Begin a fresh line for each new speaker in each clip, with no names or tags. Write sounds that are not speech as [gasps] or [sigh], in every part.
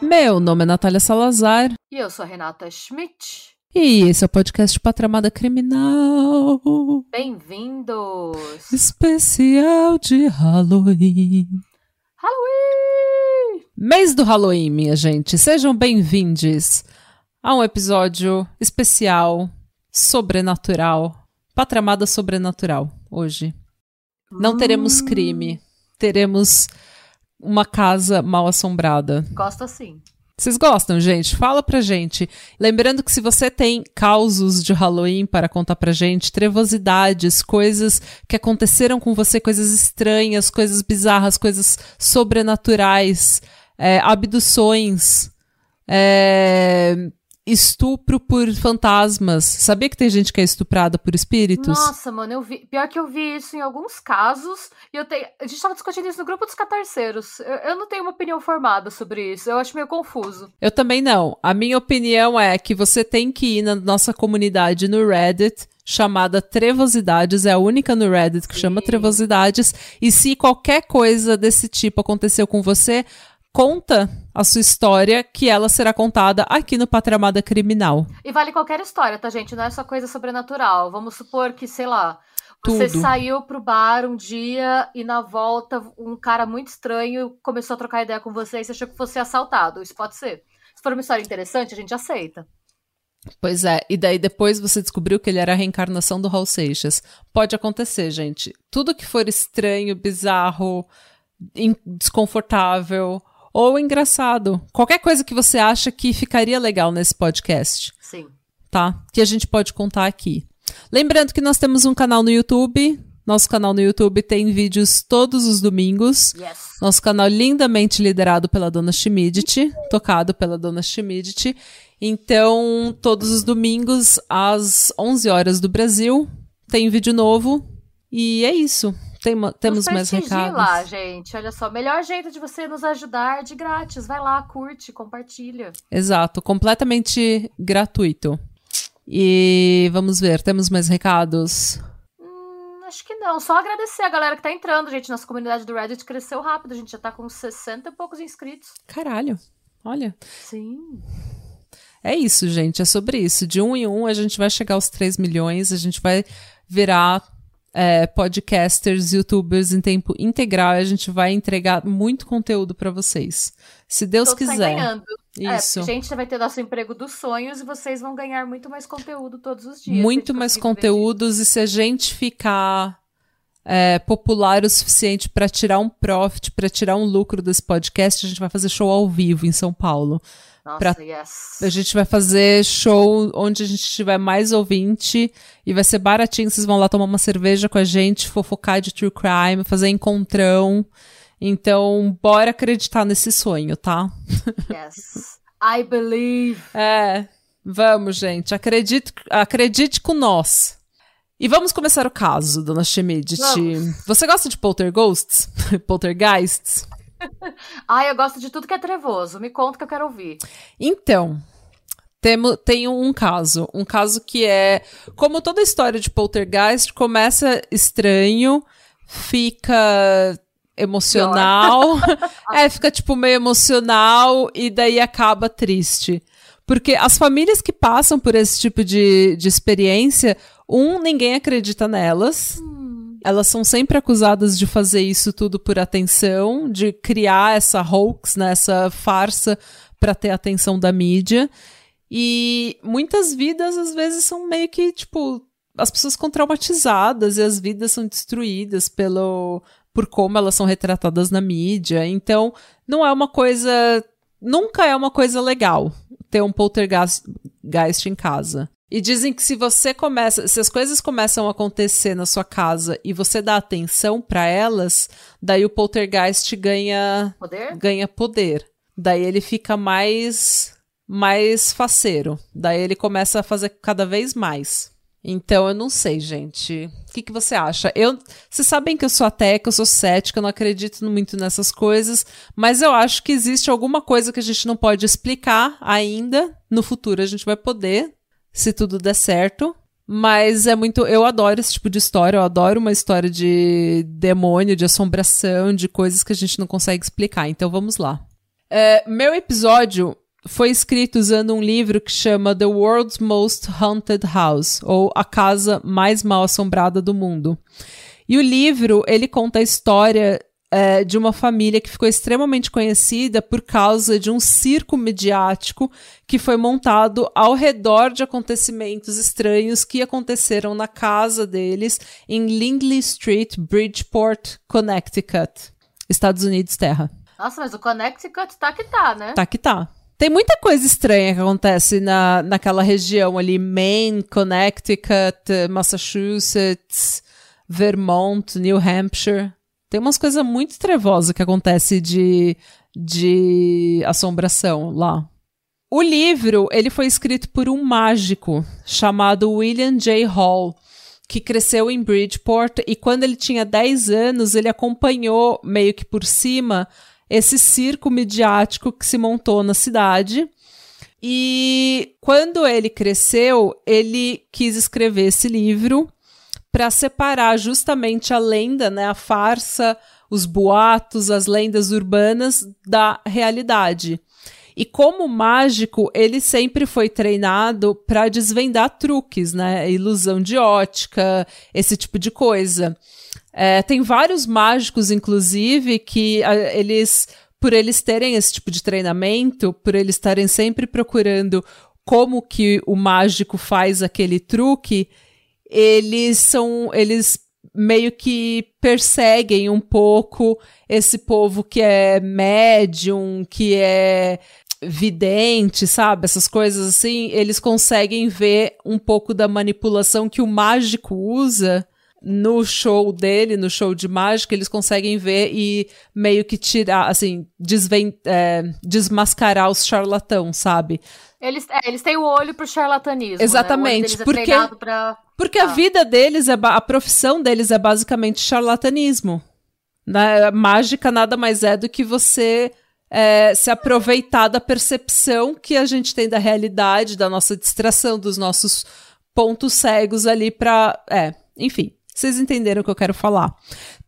Meu nome é Natália Salazar.
E eu sou a Renata Schmidt.
E esse é o podcast Patramada Criminal.
Bem-vindos!
Especial de Halloween.
Halloween!
Mês do Halloween, minha gente. Sejam bem-vindos a um episódio especial, sobrenatural. Patramada sobrenatural, hoje. Não teremos crime. Teremos uma casa mal assombrada.
Gosto assim.
Vocês gostam, gente? Fala pra gente. Lembrando que se você tem causos de Halloween para contar pra gente, trevosidades, coisas que aconteceram com você, coisas estranhas, coisas bizarras, coisas sobrenaturais, é, abduções, é, estupro por fantasmas. Sabia que tem gente que é estuprada por espíritos?
Nossa, mano, eu vi. Pior que eu vi isso em alguns casos. E eu tenho. A gente tava discutindo isso no grupo dos catarceiros. Eu, eu não tenho uma opinião formada sobre isso. Eu acho meio confuso.
Eu também não. A minha opinião é que você tem que ir na nossa comunidade no Reddit chamada Trevosidades, é a única no Reddit que
Sim.
chama Trevosidades, e se qualquer coisa desse tipo aconteceu com você, conta a sua história que ela será contada aqui no Patramada Criminal.
E vale qualquer história, tá, gente? Não é só coisa sobrenatural. Vamos supor que, sei lá. Você
Tudo.
saiu pro bar um dia e na volta um cara muito estranho começou a trocar ideia com você e você achou que fosse assaltado. Isso pode ser. Se for uma história interessante, a gente aceita.
Pois é, e daí depois você descobriu que ele era a reencarnação do Raul Seixas. Pode acontecer, gente. Tudo que for estranho, bizarro, desconfortável ou engraçado, qualquer coisa que você acha que ficaria legal nesse podcast,
Sim.
tá? Que a gente pode contar aqui. Lembrando que nós temos um canal no YouTube. Nosso canal no YouTube tem vídeos todos os domingos.
Yes.
Nosso canal lindamente liderado pela dona Schmidt, tocado pela dona Schmidt. Então, todos os domingos, às 11 horas do Brasil, tem vídeo novo. E é isso. Tem temos mais recados.
lá, gente. Olha só, melhor jeito de você nos ajudar de grátis. Vai lá, curte, compartilha.
Exato, completamente gratuito. E vamos ver, temos mais recados?
Hum, acho que não. Só agradecer a galera que tá entrando, gente. Nossa comunidade do Reddit cresceu rápido. A gente já tá com 60 e poucos inscritos.
Caralho, olha.
Sim.
É isso, gente. É sobre isso. De um em um, a gente vai chegar aos 3 milhões, a gente vai virar é, podcasters, youtubers em tempo integral e a gente vai entregar muito conteúdo pra vocês. Se Deus
Todos
quiser.
ganhando.
Isso.
É, a gente vai ter nosso emprego dos sonhos e vocês vão ganhar muito mais conteúdo todos os dias.
muito
gente
mais conteúdos e se a gente ficar é, popular o suficiente pra tirar um profit, pra tirar um lucro desse podcast, a gente vai fazer show ao vivo em São Paulo.
Nossa,
pra-
yes.
A gente vai fazer show onde a gente tiver mais ouvinte e vai ser baratinho. Vocês vão lá tomar uma cerveja com a gente, fofocar de true crime, fazer encontrão. Então, bora acreditar nesse sonho, tá?
Yes. I believe.
É, vamos, gente. Acredite, acredite com nós. E vamos começar o caso, dona Schmidt. Você gosta de [laughs] poltergeists? Poltergeists?
Ai, eu gosto de tudo que é trevoso. Me conta que eu quero ouvir.
Então, temo, tem um caso. Um caso que é. Como toda história de poltergeist, começa estranho, fica emocional. [laughs] é, fica tipo meio emocional e daí acaba triste. Porque as famílias que passam por esse tipo de, de experiência, um, ninguém acredita nelas. Elas são sempre acusadas de fazer isso tudo por atenção, de criar essa hoax, né, essa farsa para ter a atenção da mídia. E muitas vidas, às vezes, são meio que, tipo, as pessoas ficam traumatizadas e as vidas são destruídas pelo, por como elas são retratadas na mídia. Então, não é uma coisa. Nunca é uma coisa legal ter um poltergeist geist em casa. E dizem que se você começa, se as coisas começam a acontecer na sua casa e você dá atenção para elas, daí o poltergeist ganha
Poder?
ganha poder. Daí ele fica mais mais faceiro. Daí ele começa a fazer cada vez mais. Então eu não sei, gente. O que, que você acha? Eu, vocês sabem que eu sou até, que eu sou cética, eu não acredito muito nessas coisas, mas eu acho que existe alguma coisa que a gente não pode explicar ainda. No futuro a gente vai poder, se tudo der certo. Mas é muito. Eu adoro esse tipo de história. Eu adoro uma história de demônio, de assombração, de coisas que a gente não consegue explicar. Então vamos lá. É, meu episódio foi escrito usando um livro que chama The World's Most Haunted House, ou A Casa Mais Mal Assombrada do Mundo. E o livro, ele conta a história é, de uma família que ficou extremamente conhecida por causa de um circo mediático que foi montado ao redor de acontecimentos estranhos que aconteceram na casa deles em Lindley Street, Bridgeport, Connecticut, Estados Unidos, terra.
Nossa, mas o Connecticut tá que tá, né?
Tá que tá. Tem muita coisa estranha que acontece na, naquela região ali, Maine, Connecticut, Massachusetts, Vermont, New Hampshire. Tem umas coisas muito trevosas que acontece de, de assombração lá. O livro, ele foi escrito por um mágico chamado William J. Hall, que cresceu em Bridgeport e quando ele tinha 10 anos, ele acompanhou meio que por cima esse circo midiático que se montou na cidade. E quando ele cresceu, ele quis escrever esse livro para separar justamente a lenda, né, a farsa, os boatos, as lendas urbanas da realidade. E como mágico, ele sempre foi treinado para desvendar truques, né? Ilusão de ótica, esse tipo de coisa. É, tem vários mágicos, inclusive, que a, eles, por eles terem esse tipo de treinamento, por eles estarem sempre procurando como que o mágico faz aquele truque, eles são, eles meio que perseguem um pouco esse povo que é médium, que é vidente, sabe? Essas coisas assim, eles conseguem ver um pouco da manipulação que o mágico usa no show dele, no show de mágica, eles conseguem ver e meio que tirar, assim, desven é, desmascarar os charlatão, sabe?
Eles, é, eles têm o olho pro charlatanismo.
Exatamente. Né? porque é pra... porque a vida deles, é a profissão deles é basicamente charlatanismo. Né? Mágica nada mais é do que você é, se aproveitar da percepção que a gente tem da realidade, da nossa distração, dos nossos pontos cegos ali para. É, enfim. Vocês entenderam o que eu quero falar.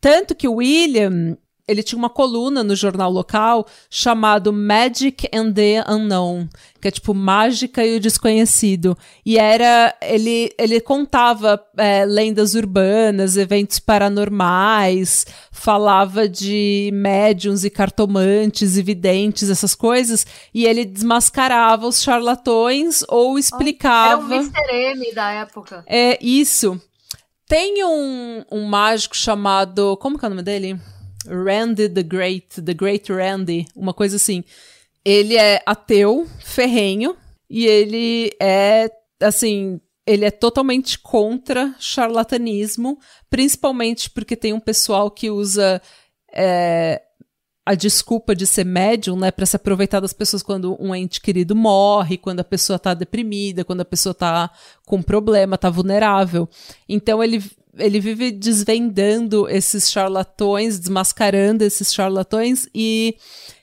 Tanto que o William, ele tinha uma coluna no jornal local chamado Magic and the Unknown, que é tipo mágica e o desconhecido. E era ele ele contava é, lendas urbanas, eventos paranormais, falava de médiums e cartomantes e videntes, essas coisas, e ele desmascarava os charlatões ou explicava.
Era um Mr. M da época.
É isso. Tem um, um mágico chamado. Como que é o nome dele? Randy the Great, The Great Randy, uma coisa assim. Ele é ateu, ferrenho, e ele é, assim, ele é totalmente contra charlatanismo, principalmente porque tem um pessoal que usa é, a desculpa de ser médium, né, para se aproveitar das pessoas quando um ente querido morre, quando a pessoa tá deprimida, quando a pessoa tá com problema, tá vulnerável. Então ele ele vive desvendando esses charlatões, desmascarando esses charlatões e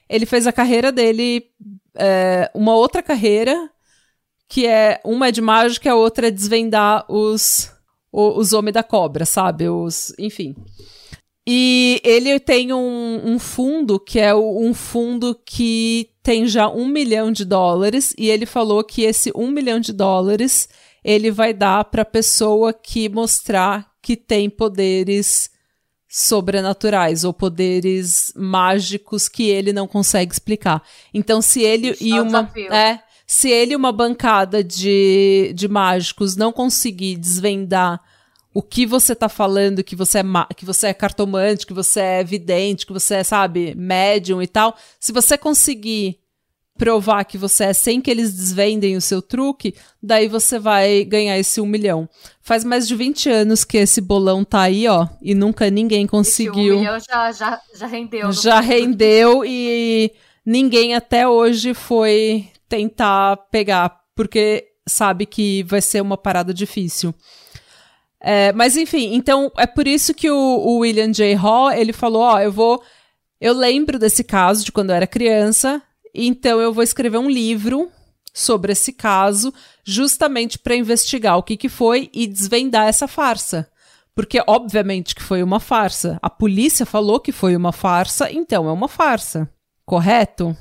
ele fez a carreira dele é, uma outra carreira que é uma é de mágica, a outra é desvendar os os, os homens da cobra, sabe? Os, enfim. E ele tem um, um, fundo que é um fundo que tem já um milhão de dólares, e ele falou que esse um milhão de dólares ele vai dar para a pessoa que mostrar que tem poderes sobrenaturais ou poderes mágicos que ele não consegue explicar. Então, se ele e uma é, se ele e uma bancada de, de mágicos não conseguir desvendar o que você tá falando, que você é que você é cartomante, que você é vidente, que você é, sabe, médium e tal, se você conseguir provar que você é sem que eles desvendem o seu truque, daí você vai ganhar esse um milhão. Faz mais de 20 anos que esse bolão tá aí, ó, e nunca ninguém conseguiu. Esse um
milhão já, já, já rendeu.
Já rendeu e ninguém até hoje foi tentar pegar, porque sabe que vai ser uma parada difícil. É, mas enfim, então é por isso que o, o William J. Hall, ele falou, ó, eu vou... Eu lembro desse caso de quando eu era criança, então eu vou escrever um livro sobre esse caso, justamente para investigar o que, que foi e desvendar essa farsa. Porque, obviamente, que foi uma farsa. A polícia falou que foi uma farsa, então é uma farsa. Correto?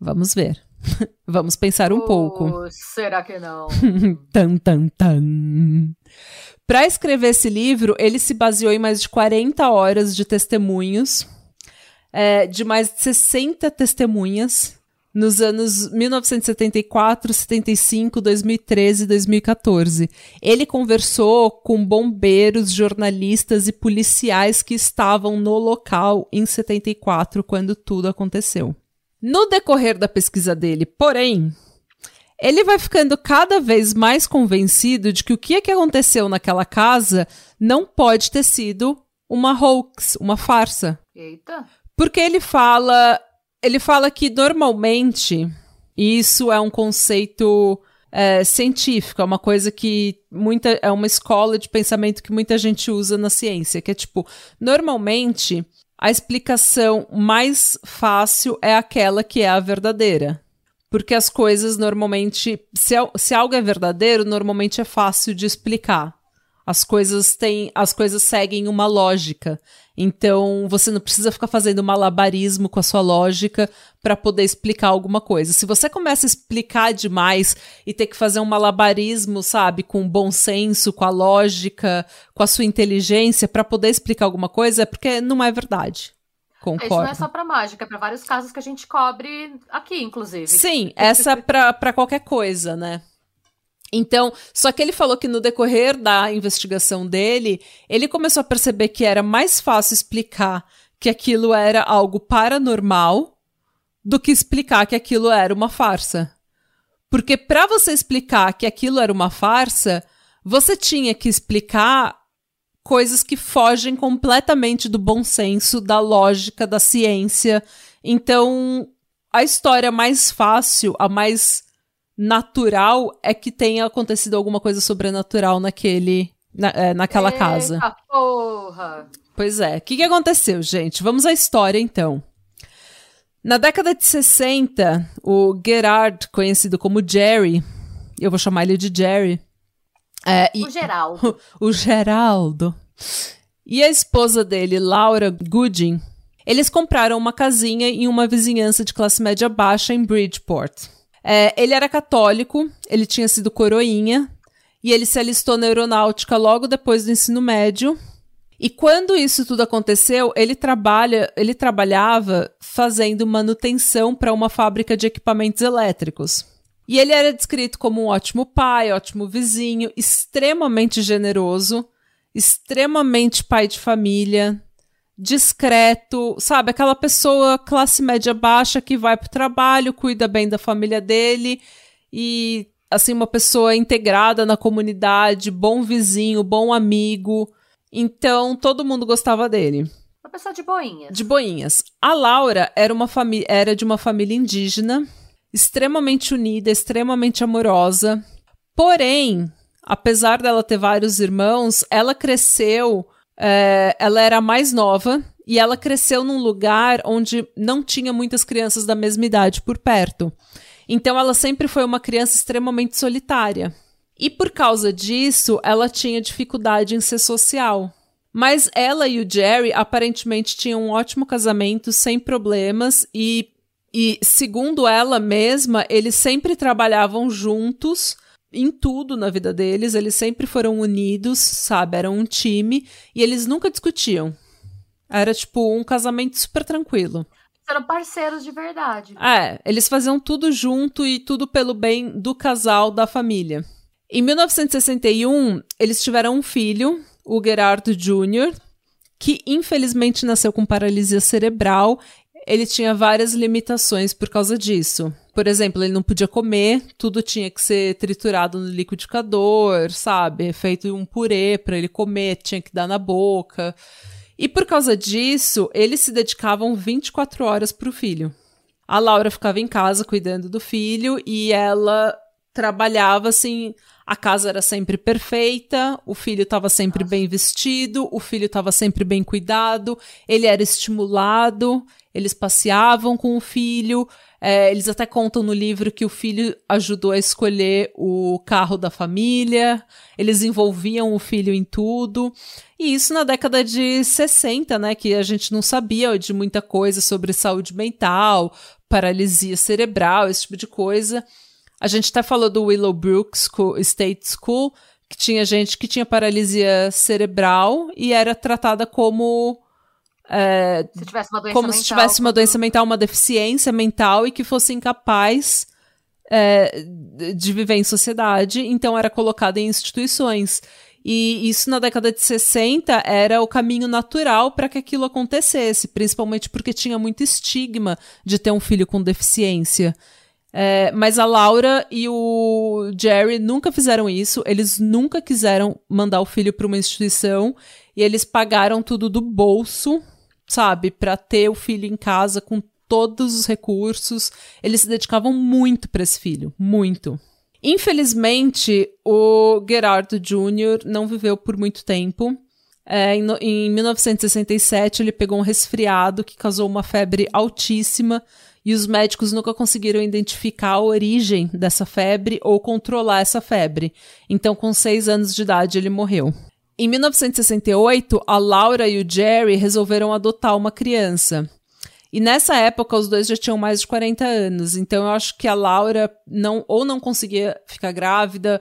Vamos ver. [laughs] Vamos pensar um
Oh,
pouco.
Será que não? [laughs]
tan, tan, tan. Para escrever esse livro, ele se baseou em mais de 40 horas de testemunhos, é, de mais de 60 testemunhas, nos anos 1974, 75, 2013 e 2014. Ele conversou com bombeiros, jornalistas e policiais que estavam no local em 74, quando tudo aconteceu. No decorrer da pesquisa dele, porém, ele vai ficando cada vez mais convencido de que o que, é que aconteceu naquela casa não pode ter sido uma hoax, uma farsa.
Eita.
Porque ele fala, ele fala que normalmente isso é um conceito é, científico, é uma coisa que muita é uma escola de pensamento que muita gente usa na ciência, que é tipo, normalmente a explicação mais fácil é aquela que é a verdadeira. Porque as coisas normalmente, se, se algo é verdadeiro, normalmente é fácil de explicar. As coisas têm, as coisas seguem uma lógica. Então, você não precisa ficar fazendo malabarismo com a sua lógica para poder explicar alguma coisa. Se você começa a explicar demais e ter que fazer um malabarismo, sabe, com bom senso, com a lógica, com a sua inteligência para poder explicar alguma coisa, é porque não é verdade. Concordo.
Isso não é só pra mágica, é pra vários casos que a gente cobre aqui, inclusive.
Sim, essa é pra, pra qualquer coisa, né? Então, só que ele falou que no decorrer da investigação dele, ele começou a perceber que era mais fácil explicar que aquilo era algo paranormal do que explicar que aquilo era uma farsa. Porque para você explicar que aquilo era uma farsa, você tinha que explicar coisas que fogem completamente do bom senso, da lógica, da ciência. Então, a história mais fácil, a mais natural é que tenha acontecido alguma coisa sobrenatural naquele, na, é, naquela
Eita,
casa.
porra!
Pois é. O que, que aconteceu, gente? Vamos à história, então. Na década de 60, o Gerard, conhecido como Jerry, eu vou chamar ele de Jerry. é, e-
O Geraldo. [laughs]
o Geraldo. E a esposa dele, Laura Gooding, eles compraram uma casinha em uma vizinhança de classe média baixa em Bridgeport. É, ele era católico, ele tinha sido coroinha, e ele se alistou na aeronáutica logo depois do ensino médio. E quando isso tudo aconteceu, ele trabalha, ele trabalhava fazendo manutenção para uma fábrica de equipamentos elétricos. E ele era descrito como um ótimo pai, ótimo vizinho, extremamente generoso, extremamente pai de família, discreto, sabe? Aquela pessoa classe média baixa que vai pro trabalho, cuida bem da família dele e assim uma pessoa integrada na comunidade, bom vizinho, bom amigo. Então todo mundo gostava dele.
Uma pessoa de boinha.
De boinhas. A Laura era, uma fami- era de uma família indígena, extremamente unida, extremamente amorosa. Porém, apesar dela ter vários irmãos, ela cresceu. É, ela era mais nova e ela cresceu num lugar onde não tinha muitas crianças da mesma idade por perto. Então, ela sempre foi uma criança extremamente solitária. E por causa disso, ela tinha dificuldade em ser social. Mas ela e o Jerry aparentemente tinham um ótimo casamento, sem problemas, e, e segundo ela mesma, eles sempre trabalhavam juntos em tudo na vida deles, eles sempre foram unidos, sabe? Eram um time, e eles nunca discutiam. Era tipo um casamento super tranquilo.
Eram parceiros de verdade.
É, eles faziam tudo junto e tudo pelo bem do casal, da família. Em 1961, eles tiveram um filho, o Gerardo Jr., que infelizmente nasceu com paralisia cerebral. Ele tinha várias limitações por causa disso. Por exemplo, ele não podia comer, tudo tinha que ser triturado no liquidificador, sabe? Feito um purê para ele comer, tinha que dar na boca. E por causa disso, eles se dedicavam 24 horas para o filho. A Laura ficava em casa cuidando do filho e ela trabalhava assim, a casa era sempre perfeita, o filho estava sempre bem vestido, o filho estava sempre bem cuidado, ele era estimulado, eles passeavam com o filho. É, eles até contam no livro que o filho ajudou a escolher o carro da família, eles envolviam o filho em tudo. E isso na década de 60, né? Que a gente não sabia de muita coisa sobre saúde mental, paralisia cerebral, esse tipo de coisa. A gente até falou do Willowbrook State School, que tinha gente que tinha paralisia cerebral e era tratada como. É,
se tivesse uma doença
como
mental,
se tivesse uma doença mental, uma deficiência mental e que fosse incapaz é, de viver em sociedade, então era colocada em instituições. E isso na década de 60 era o caminho natural para que aquilo acontecesse, principalmente porque tinha muito estigma de ter um filho com deficiência. É, mas a Laura e o Jerry nunca fizeram isso, eles nunca quiseram mandar o filho para uma instituição e eles pagaram tudo do bolso, sabe, para ter o filho em casa com todos os recursos. Eles se dedicavam muito para esse filho, muito. Infelizmente, o Gerardo Jr. não viveu por muito tempo. É, em, em 1967, ele pegou um resfriado que causou uma febre altíssima e os médicos nunca conseguiram identificar a origem dessa febre ou controlar essa febre. Então, com seis anos de idade, ele morreu. Em 1968, a Laura e o Jerry resolveram adotar uma criança. E nessa época, os dois já tinham mais de 40 anos. Então, eu acho que a Laura não, ou não conseguia ficar grávida,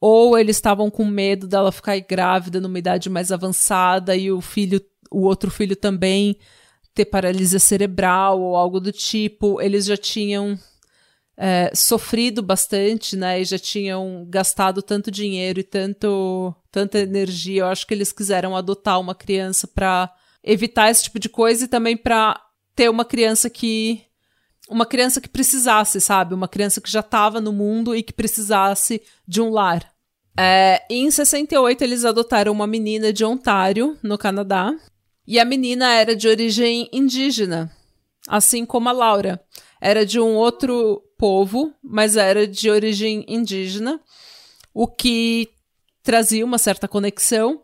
ou eles estavam com medo dela ficar grávida numa idade mais avançada e o filho, o outro filho também ter paralisia cerebral ou algo do tipo. Eles já tinham é, sofrido bastante, né? E já tinham gastado tanto dinheiro e tanto, tanta energia. Eu acho que eles quiseram adotar uma criança para evitar esse tipo de coisa e também para ter uma criança que uma criança que precisasse, sabe? Uma criança que já estava no mundo e que precisasse de um lar. É, em 68, eles adotaram uma menina de Ontário, no Canadá. E a menina era de origem indígena, assim como a Laura. Era de um outro povo, mas era de origem indígena, o que trazia uma certa conexão.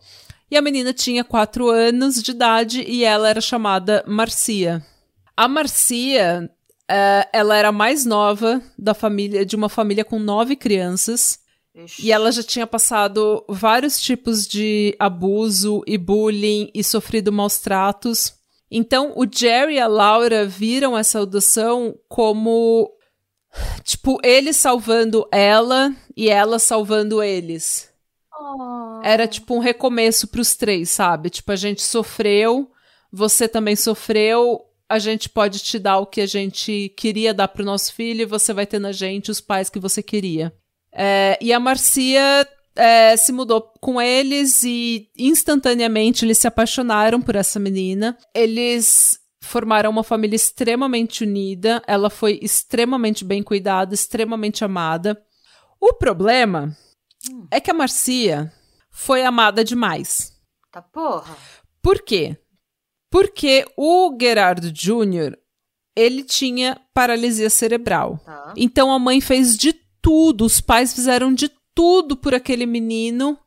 E a menina tinha quatro anos de idade e ela era chamada Marcia. A Marcia, eh, ela era a mais nova da família, de uma família com nove crianças.
Ixi.
E ela já tinha passado vários tipos de abuso e bullying e sofrido maus tratos. Então, o Jerry e a Laura viram essa adoção como. Tipo, ele salvando ela e ela salvando eles.
Oh.
Era tipo um recomeço pros três, sabe? Tipo, a gente sofreu, você também sofreu, a gente pode te dar o que a gente queria dar pro nosso filho e você vai ter na gente os pais que você queria. É, e a Marcia é, se mudou com eles e instantaneamente eles se apaixonaram por essa menina. Eles formaram uma família extremamente unida, ela foi extremamente bem cuidada, extremamente amada. O problema é que a Marcia foi amada demais.
Tá porra.
Por quê? Porque o Gerardo Jr., ele tinha paralisia cerebral.
Tá.
Então a mãe fez de tudo, os pais fizeram de tudo por aquele menino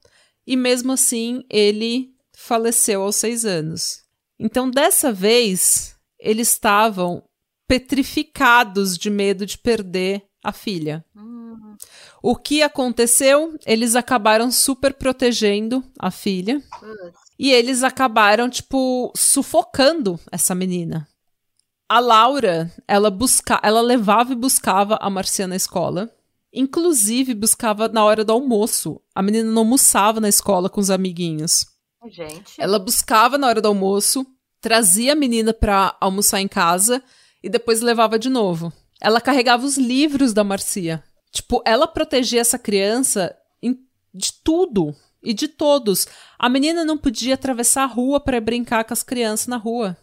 e mesmo assim ele faleceu aos seis anos. Então dessa vez eles estavam petrificados de medo de perder a filha.
Hum,
O que aconteceu? Eles acabaram super protegendo a filha e eles acabaram, tipo, sufocando essa menina. A Laura, ela busca, ela levava e buscava a Marcia na escola. Inclusive, buscava na hora do almoço. A menina não almoçava na escola com os amiguinhos.
Gente.
Ela buscava na hora do almoço, trazia a menina pra almoçar em casa e depois levava de novo. Ela carregava os livros da Marcia. Tipo, ela protegia essa criança de tudo e de todos. A menina não podia atravessar a rua pra brincar com as crianças na rua.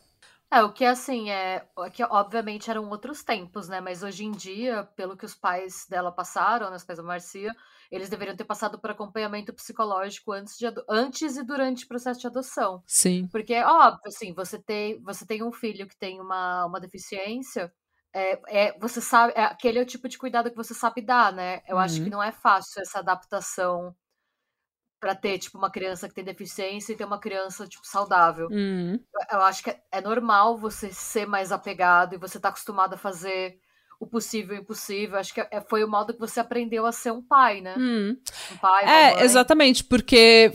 É, o que assim, é. é Que obviamente eram outros tempos, né? Mas hoje em dia, pelo que os pais dela passaram, né, os pais da Marcia, eles deveriam ter passado por acompanhamento psicológico antes, de antes e durante o processo de adoção.
Sim.
Porque, óbvio, assim, você tem, você tem um filho que tem uma, uma deficiência, é, é, você sabe, é, aquele é o tipo de cuidado que você sabe dar, né? Eu uhum. acho que uhum. não é fácil essa adaptação para ter, tipo, uma criança que tem deficiência e ter uma criança, tipo, saudável.
Uhum.
Eu, eu, acho que é, é, normal você ser mais apegado e você tá acostumado a fazer o possível e o impossível. Acho que é, foi o modo que você aprendeu a ser um pai, né?
Uhum.
Um pai,
É, exatamente, porque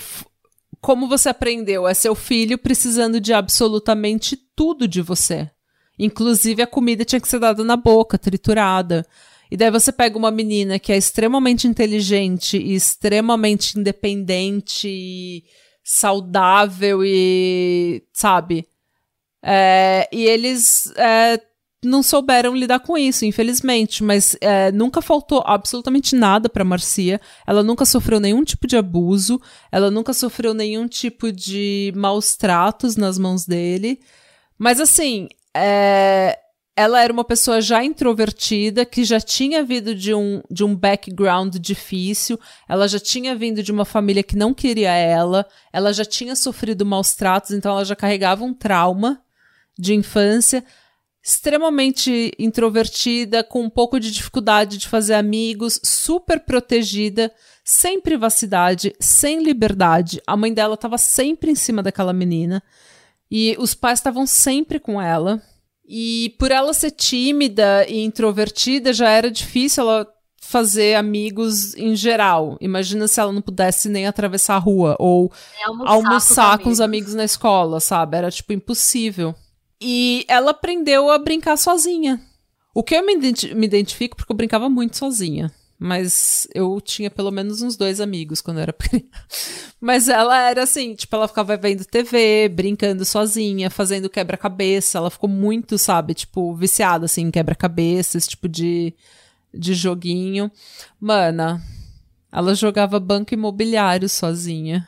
como você aprendeu é seu filho precisando de absolutamente tudo de você. Inclusive a comida tinha que ser dada na boca, triturada. E daí você pega uma menina que é extremamente inteligente e extremamente independente e saudável e, sabe? É, e eles é, não souberam lidar com isso, infelizmente, mas é, nunca faltou absolutamente nada para Marcia. Ela nunca sofreu nenhum tipo de abuso, ela nunca sofreu nenhum tipo de maus tratos nas mãos dele. Mas assim, é, ela era uma pessoa já introvertida, que já tinha vindo de um, de um background difícil, ela já tinha vindo de uma família que não queria ela, ela já tinha sofrido maus tratos, então ela já carregava um trauma de infância, extremamente introvertida, com um pouco de dificuldade de fazer amigos, super protegida, sem privacidade, sem liberdade. A mãe dela estava sempre em cima daquela menina. E os pais estavam sempre com ela. E por ela ser tímida e introvertida, já era difícil ela fazer amigos em geral. Imagina se ela não pudesse nem atravessar a rua ou
almoçar,
almoçar
com,
com os amigos na escola, sabe? Era tipo impossível. E ela aprendeu a brincar sozinha. O que eu me, me identifico porque eu brincava muito sozinha. Mas eu tinha pelo menos uns dois amigos quando eu era [laughs] pequena. Mas ela era assim, tipo, ela ficava vendo TV, brincando sozinha, fazendo quebra-cabeça. Ela ficou muito, sabe, tipo, viciada, assim, em quebra-cabeça, esse tipo de, de joguinho. Mana, ela jogava banco imobiliário sozinha.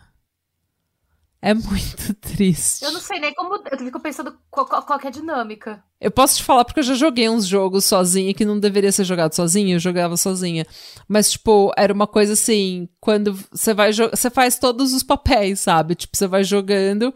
É muito [laughs] triste.
Eu não sei nem como. Eu fico pensando qual, qual, é a dinâmica.
Eu posso te falar porque eu já joguei uns jogos sozinha que não deveria ser jogado sozinha, eu jogava sozinha. Mas, tipo, era uma coisa assim, quando você vai Você faz todos os papéis, sabe? Tipo, você vai jogando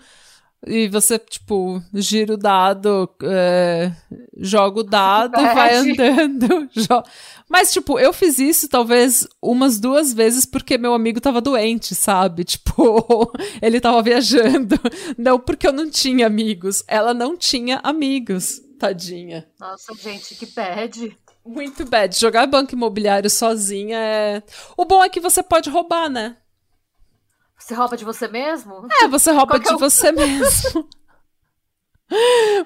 e você, tipo, gira o dado, é, joga o dado, vai andando. [laughs] Mas, tipo, eu fiz isso talvez umas duas vezes porque meu amigo tava doente, sabe? [laughs] Tipo, ele tava viajando. Não porque eu não tinha amigos. Ela não tinha amigos, tadinha.
Nossa, gente, que bad.
Muito bad. Jogar banco imobiliário sozinha é. O bom é que você pode roubar, né?
Você rouba de você mesmo?
É, você rouba Qual de é o... você mesmo. [laughs]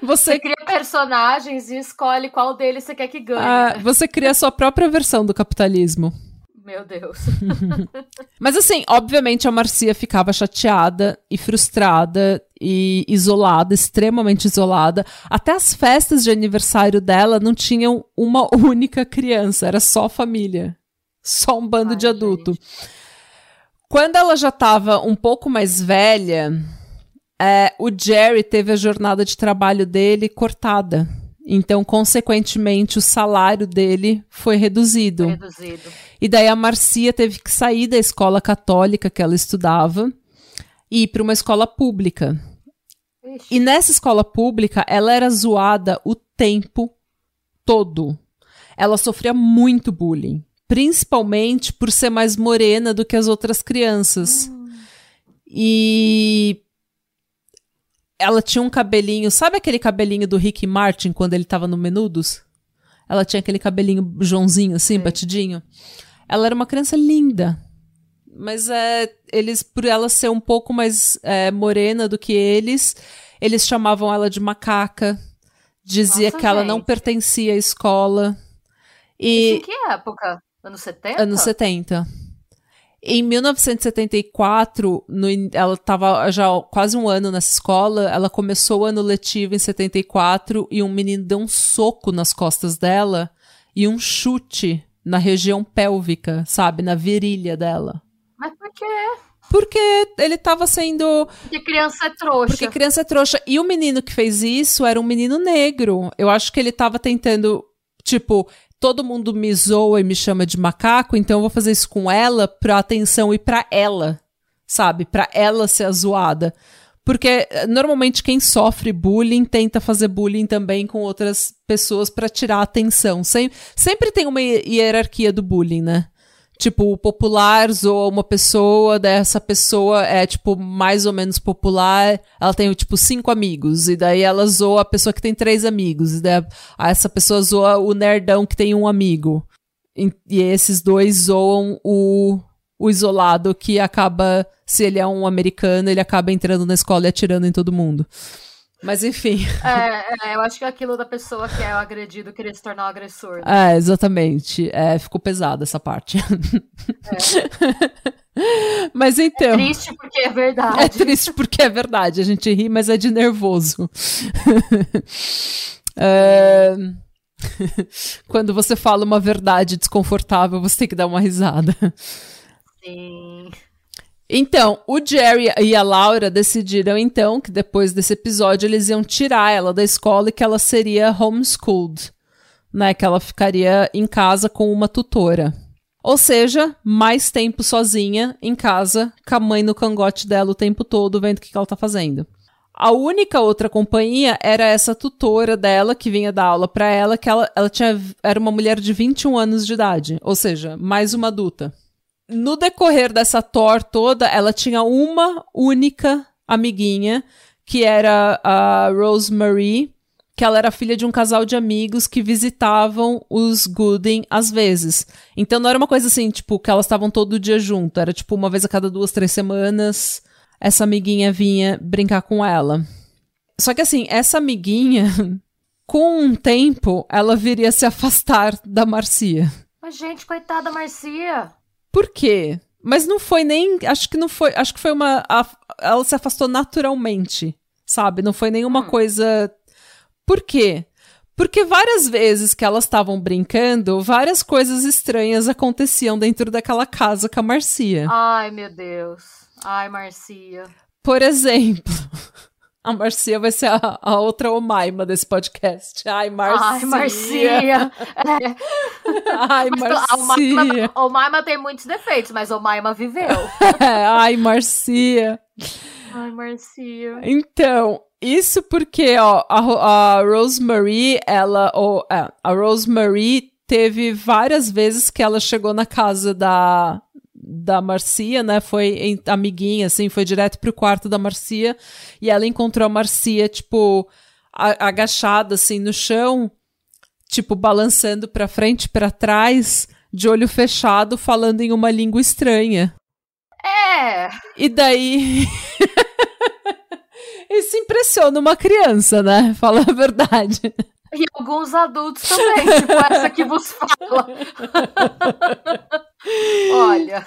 Você... você... cria personagens e escolhe qual deles você quer que ganhe.
Ah, você cria a sua própria versão do capitalismo.
Meu Deus. [laughs]
Mas assim, obviamente a Marcia ficava chateada e frustrada e isolada, extremamente isolada. Até as festas de aniversário dela não tinham uma [laughs] única criança, era só família. Só um bando Ai, de adulto. Gente. Quando ela já estava um pouco mais velha, é, o Jerry teve a jornada de trabalho dele cortada. Então, consequentemente, o salário dele foi reduzido.
Reduzido.
E daí a Marcia teve que sair da escola católica que ela estudava e ir para uma escola pública. Ixi. E nessa escola pública, ela era zoada o tempo todo. Ela sofria muito bullying principalmente por ser mais morena do que as outras crianças. E ela tinha um cabelinho, sabe aquele cabelinho do Rick Martin quando ele tava no Menudos? Ela tinha aquele cabelinho Joãozinho assim, batidinho. Ela era uma criança linda. Mas é, eles, por ela ser um pouco mais é, morena do que eles, eles chamavam ela de macaca. Dizia Nossa, que ela não pertencia à escola.
E... Isso em que época? Anos 70?
Anos 70. Em 1974, no, ela estava já quase um ano nessa escola. Ela começou o ano letivo em 74 e um menino deu um soco nas costas dela e um chute na região pélvica, sabe? Na virilha dela.
Mas por quê?
Porque ele estava sendo.
Porque criança é trouxa.
Porque criança é trouxa. E o menino que fez isso era um menino negro. Eu acho que ele estava tentando. Tipo, todo mundo me zoa e me chama de macaco, então eu vou fazer isso com ela pra atenção e pra ela, sabe? Pra ela ser a zoada. Porque eh, normalmente quem sofre bullying tenta fazer bullying também com outras pessoas para tirar a atenção. Sem, sempre tem uma hierarquia do bullying, né? Tipo, popular zoa uma pessoa, dessa pessoa é, tipo, mais ou menos popular, ela tem, tipo, cinco amigos, e daí ela zoa a pessoa que tem três amigos, e daí essa pessoa zoa o nerdão que tem um amigo. E, e esses dois zoam o, o isolado que acaba, se ele é um americano, ele acaba entrando na escola e atirando em todo mundo. Mas enfim.
É, é, eu acho que é aquilo da pessoa que é o agredido querer se tornar o agressor.
Né? É, exatamente. É, ficou pesada essa parte. É. mas então. É
triste porque é verdade.
É triste porque é verdade. A gente ri, mas é de nervoso. é... Quando você fala uma verdade desconfortável, você tem que dar uma risada.
Sim.
Então, o Jerry e a Laura decidiram então que depois desse episódio eles iam tirar ela da escola e que ela seria homeschooled, né? Que ela ficaria em casa com uma tutora. Ou seja, mais tempo sozinha em casa, com a mãe no cangote dela o tempo todo, vendo o que, ela tá fazendo. A única outra companhia era essa tutora dela que vinha dar aula para ela, que ela, ela tinha, era uma mulher de 21 anos de idade, ou seja, mais uma adulta no decorrer dessa tour toda, ela tinha uma única amiguinha, que era a Rosemary, que ela era filha de um casal de amigos que visitavam os Gooden às vezes. Então não era uma coisa assim, tipo, que elas estavam todo dia junto. Era tipo uma vez a cada duas, três semanas, essa amiguinha vinha brincar com ela. Só que assim, essa amiguinha, [laughs] com um tempo, ela viria se afastar da Marcia.
Mas, gente, coitada Marcia.
Por quê? Mas não foi nem. Acho que não foi. Acho que foi uma. A, ela se afastou naturalmente, sabe? Não foi nenhuma hum. coisa. Por quê? Porque várias vezes que elas estavam brincando, várias coisas estranhas aconteciam dentro daquela casa com a Marcia.
Ai, meu Deus. Ai, Marcia.
Por exemplo. [laughs] A Marcia vai ser a, a outra Omaima desse podcast. Ai, Marcia.
Ai, Marcia. É. [laughs]
Ai, Marcia.
Omaima tem muitos defeitos, mas Omaima viveu.
É, [laughs] ai, Marcia.
Ai, Marcia.
Então, isso porque, ó, a, a Rosemary, ela, ou, é, a Rosemary teve várias vezes que ela chegou na casa da, da Marcia, né? Foi amiguinha, assim, foi direto pro quarto da Marcia. E ela encontrou a Marcia, tipo, a, agachada, assim, no chão, tipo, balançando pra frente, para trás, de olho fechado, falando em uma língua estranha.
É!
E daí. [laughs] Isso impressiona uma criança, né? Fala a verdade.
E alguns adultos também, tipo essa que vos fala. [laughs] olha.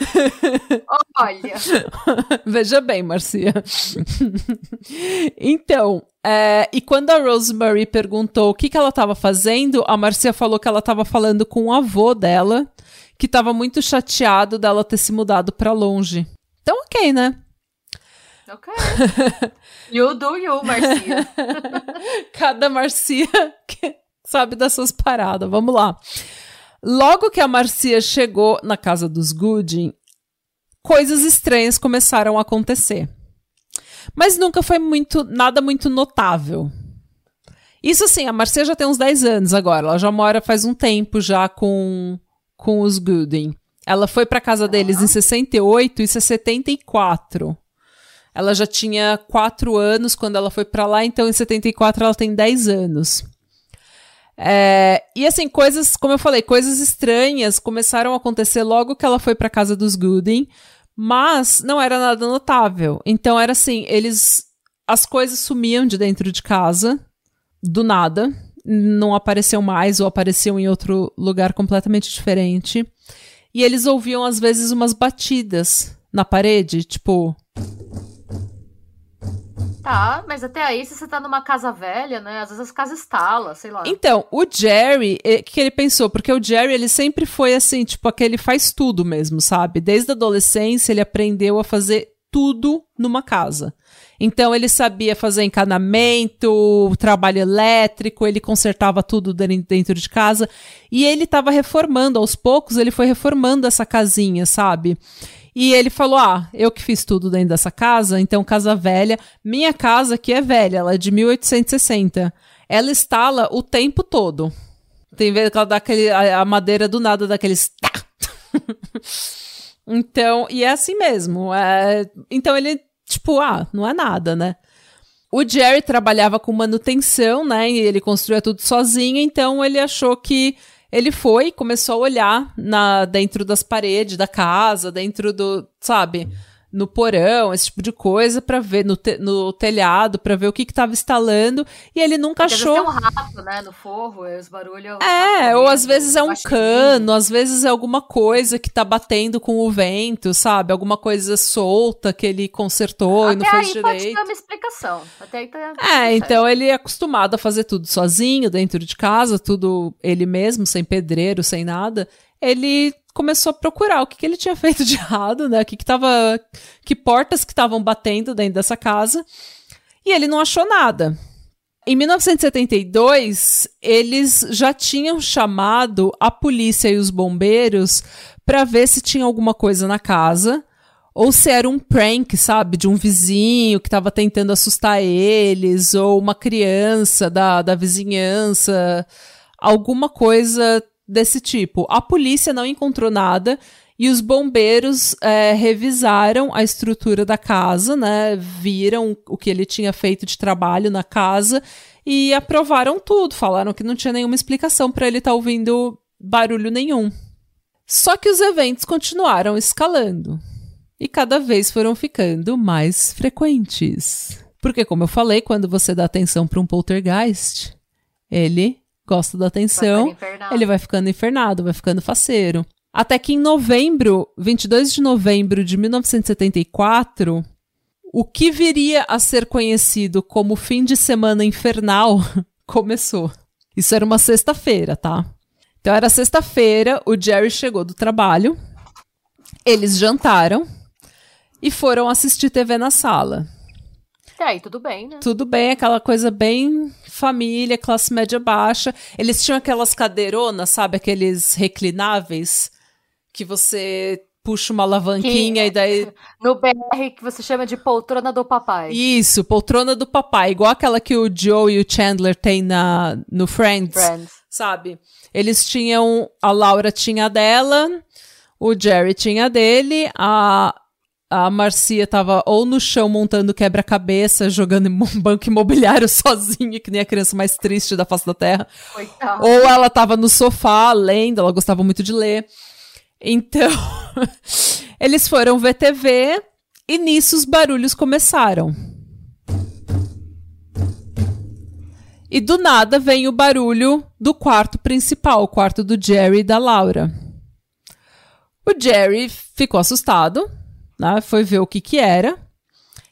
Olha. [laughs]
Veja bem, Marcia. então, é, e quando a Rosemary perguntou o que, que ela estava fazendo, a Marcia falou que ela estava falando com o avô dela, que estava muito chateado dela ter se mudado para longe. Então, ok, né?
Ok. [laughs] You do you, Marcia. [laughs]
Cada Marcia que sabe das suas paradas. Vamos lá. Logo que a Marcia chegou na casa dos Gooding, coisas estranhas começaram a acontecer. Mas nunca foi muito nada muito notável. Isso assim, a Marcia já tem uns 10 anos agora. Ela já mora faz um tempo já com, com os Gooding. Ela foi para casa deles em 68 e isso é 74. Ela já tinha 4 anos quando ela foi para lá, então em 74 ela tem 10 anos. É, e assim, coisas, como eu falei, coisas estranhas começaram a acontecer logo que ela foi para casa dos Gooding, mas não era nada notável. Então era assim, eles as coisas sumiam de dentro de casa do nada, não apareciam mais ou apareciam em outro lugar completamente diferente. E eles ouviam às vezes umas batidas na parede, tipo
Tá, mas até aí, se você tá numa casa velha, né? Às vezes as casas estalam, sei lá.
Então, o Jerry, o que, que ele pensou? Porque o Jerry, ele sempre foi assim, tipo, aquele faz tudo mesmo, sabe? Desde a adolescência, ele aprendeu a fazer tudo numa casa. Então ele sabia fazer encanamento, trabalho elétrico, ele consertava tudo dentro de casa e ele estava reformando aos poucos, ele foi reformando essa casinha, sabe? E ele falou: Ah, eu que fiz tudo dentro dessa casa, então casa velha. Minha casa que é velha, ela é de 1860. Ela instala o tempo todo. Tem vezes que ela dá aquele, a, a madeira do nada daqueles. [laughs] então, e é assim mesmo. É, então ele, tipo, ah, não é nada, né? O Jerry trabalhava com manutenção, né? E ele construía tudo sozinho, então ele achou que ele foi começou a olhar na, dentro das paredes da casa, dentro do, sabe? No porão, esse tipo de coisa, para ver no, te, no telhado, para ver o que que tava instalando, e ele nunca
Porque
achou.
Às vezes tem um rato, né, no forro, os barulhos.
É, ou às vezes é um cano, às vezes é alguma coisa que tá batendo com o vento, sabe? Alguma coisa solta que ele consertou
Até
e não fez
aí
direito.
pode dar uma explicação. Até aí tá.
É, então ele é acostumado a fazer tudo sozinho, dentro de casa, tudo ele mesmo, sem pedreiro, sem nada. Ele começou a procurar o que, que ele tinha [laughs] feito de errado, né? O que, que tava. Que portas que estavam batendo dentro dessa casa. E ele não achou nada. Em 1972, eles já tinham chamado a polícia e os bombeiros para ver se tinha alguma coisa na casa ou se era um prank, sabe, de um vizinho que estava tentando assustar eles, ou uma criança da, da vizinhança, alguma coisa desse tipo. A polícia não encontrou nada e os bombeiros é, revisaram a estrutura da casa, né? Viram o que ele tinha feito de trabalho na casa e aprovaram tudo. Falaram que não tinha nenhuma explicação para ele estar tá ouvindo barulho nenhum. Só que os eventos continuaram escalando e cada vez foram ficando mais frequentes. Porque, como eu falei, quando você dá atenção para um poltergeist, ele gosta da atenção,
Vai
ele vai ficando infernado, vai ficando faceiro. Até que em novembro, 22 de novembro de 1974, o que viria a ser conhecido como fim de semana infernal [laughs] começou. Isso era uma sexta-feira, tá? Então era sexta-feira, o Jerry chegou do trabalho, eles jantaram e foram assistir TV na sala.
E aí, tudo bem, né?
Tudo bem, aquela coisa bem família, classe média baixa. Eles tinham aquelas cadeironas, sabe? Aqueles reclináveis que você puxa uma alavanquinha
Que-
e daí. [laughs]
No BR que você chama de poltrona do papai.
Isso, poltrona do papai, igual aquela que o Joe e o Chandler têm na, no Friends,
Friends.
sabe? Eles tinham. A Laura tinha a dela, o Jerry tinha a dele, a. A Marcia tava ou no chão montando quebra-cabeça, jogando em um [laughs] banco imobiliário sozinha, que nem a criança mais triste da face da terra.
Coitado.
Ou ela tava no sofá lendo, ela gostava muito de ler. Então, [laughs] eles foram ver TV e nisso os barulhos começaram. E do nada vem o barulho do quarto principal, o quarto do Jerry e da Laura. O Jerry ficou assustado, né? Foi ver o que que era.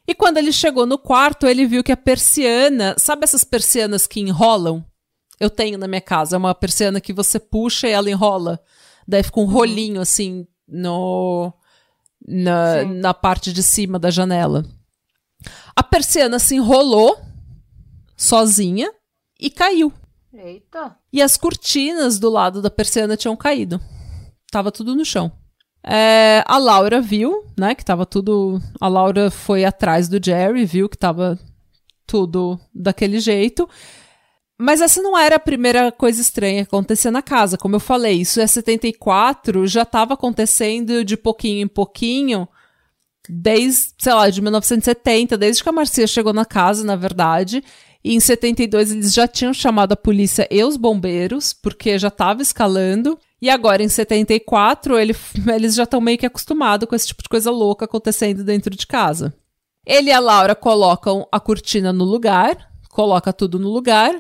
E quando ele chegou no quarto, ele viu que a persiana, sabe essas persianas que enrolam? Eu tenho na minha casa, é uma persiana que você puxa e ela enrola. Daí fica um rolinho assim no na,
Sim.
na parte de cima da janela. A persiana se enrolou sozinha e caiu.
Eita.
E as cortinas do lado da persiana tinham caído. Tava tudo no chão. É, a Laura viu, né, que tava tudo. A Laura foi atrás do Jerry, viu que tava tudo daquele jeito. Mas essa não era a primeira coisa estranha que acontecia na casa. Como eu falei, isso é 74, já estava acontecendo de pouquinho em pouquinho, desde, sei lá, de 1970, desde que a Marcia chegou na casa, na verdade. E em 72 eles já tinham chamado a polícia e os bombeiros, porque já estava escalando. E agora, em 74, ele, eles já estão meio que acostumados com esse tipo de coisa louca acontecendo dentro de casa. Ele e a Laura colocam a cortina no lugar, coloca tudo no lugar.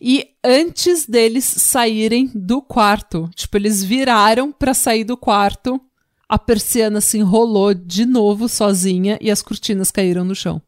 E antes deles saírem do quarto, tipo, eles viraram pra sair do quarto, a persiana se enrolou de novo sozinha e as cortinas caíram no chão.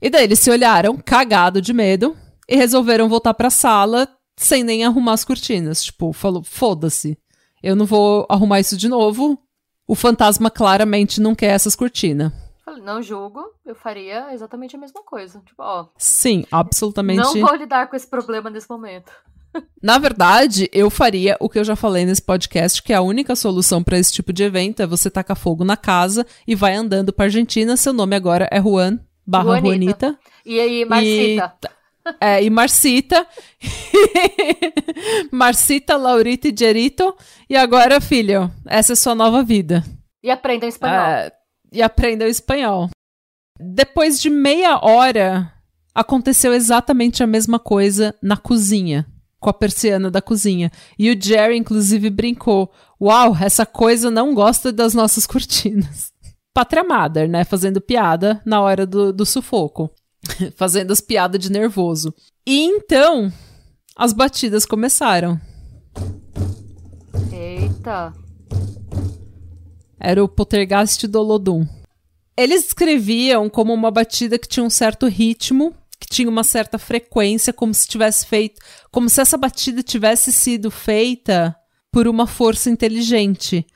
E daí eles se olharam, cagado de medo, e resolveram voltar pra sala sem nem arrumar as cortinas. Tipo, falou: foda-se, eu não vou arrumar isso de novo. O fantasma claramente não quer essas cortinas.
Falei, não julgo, eu faria exatamente a mesma coisa. Tipo, ó,
Sim, absolutamente.
não vou lidar com esse problema nesse momento. [laughs]
Na verdade, eu faria o que eu já falei nesse podcast, que a única solução para esse tipo de evento é você tacar fogo na casa e vai andando pra Argentina. Seu nome agora é Juan barra Juanita. Juanita.
E aí, Marcita.
E, é, e Marcita. [laughs] Marcita, Laurita e Gerito. E agora, filho, essa é sua nova vida.
E aprenda espanhol. É,
e aprenda o espanhol. Depois de meia hora, aconteceu exatamente a mesma coisa na cozinha, com a persiana da cozinha. E o Jerry, inclusive, brincou: Uau, essa coisa não gosta das nossas [laughs] cortinas. Pátria Mother, né? Fazendo piada na hora do, do sufoco. [laughs] Fazendo as piadas de nervoso. E então, as batidas começaram.
Eita.
Era o Poltergeist do Olodum. Eles descreviam como uma batida que tinha um certo ritmo, que tinha uma certa frequência, como se tivesse feito, como se essa batida tivesse sido feita por uma força inteligente,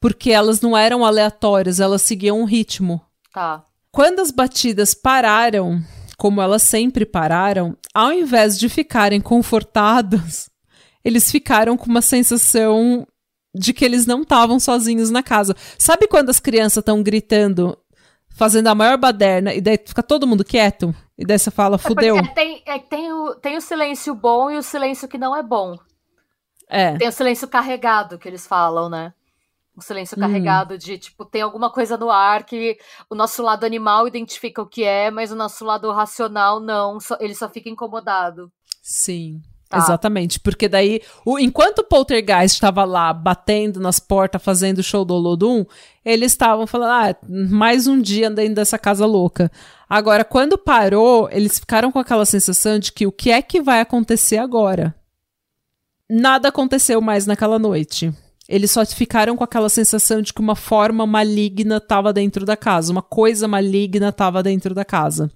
porque elas não eram aleatórias, elas seguiam um ritmo.
Tá.
Quando as batidas pararam, como elas sempre pararam, ao invés de ficarem confortados, [laughs] eles ficaram com uma sensação de que eles não estavam sozinhos na casa. Sabe quando as crianças estão gritando fazendo a maior baderna, e daí fica todo mundo quieto, e daí você fala, é fudeu.
É tem, é, tem, o, tem o silêncio bom e o silêncio que não é bom.
É.
Tem o silêncio carregado que eles falam, né? O silêncio hum. carregado de, tipo, tem alguma coisa no ar que o nosso lado animal identifica o que é, mas o nosso lado racional não, só, ele só fica incomodado.
Sim. Tá. Exatamente, porque daí, o, enquanto o Poltergeist estava lá batendo nas portas, fazendo o show do Olodum, eles estavam falando, ah, mais um dia dentro dessa casa louca. Agora, quando parou, eles ficaram com aquela sensação de que o que é que vai acontecer agora? Nada aconteceu mais naquela noite. Eles só ficaram com aquela sensação de que uma forma maligna estava dentro da casa, uma coisa maligna estava dentro da casa.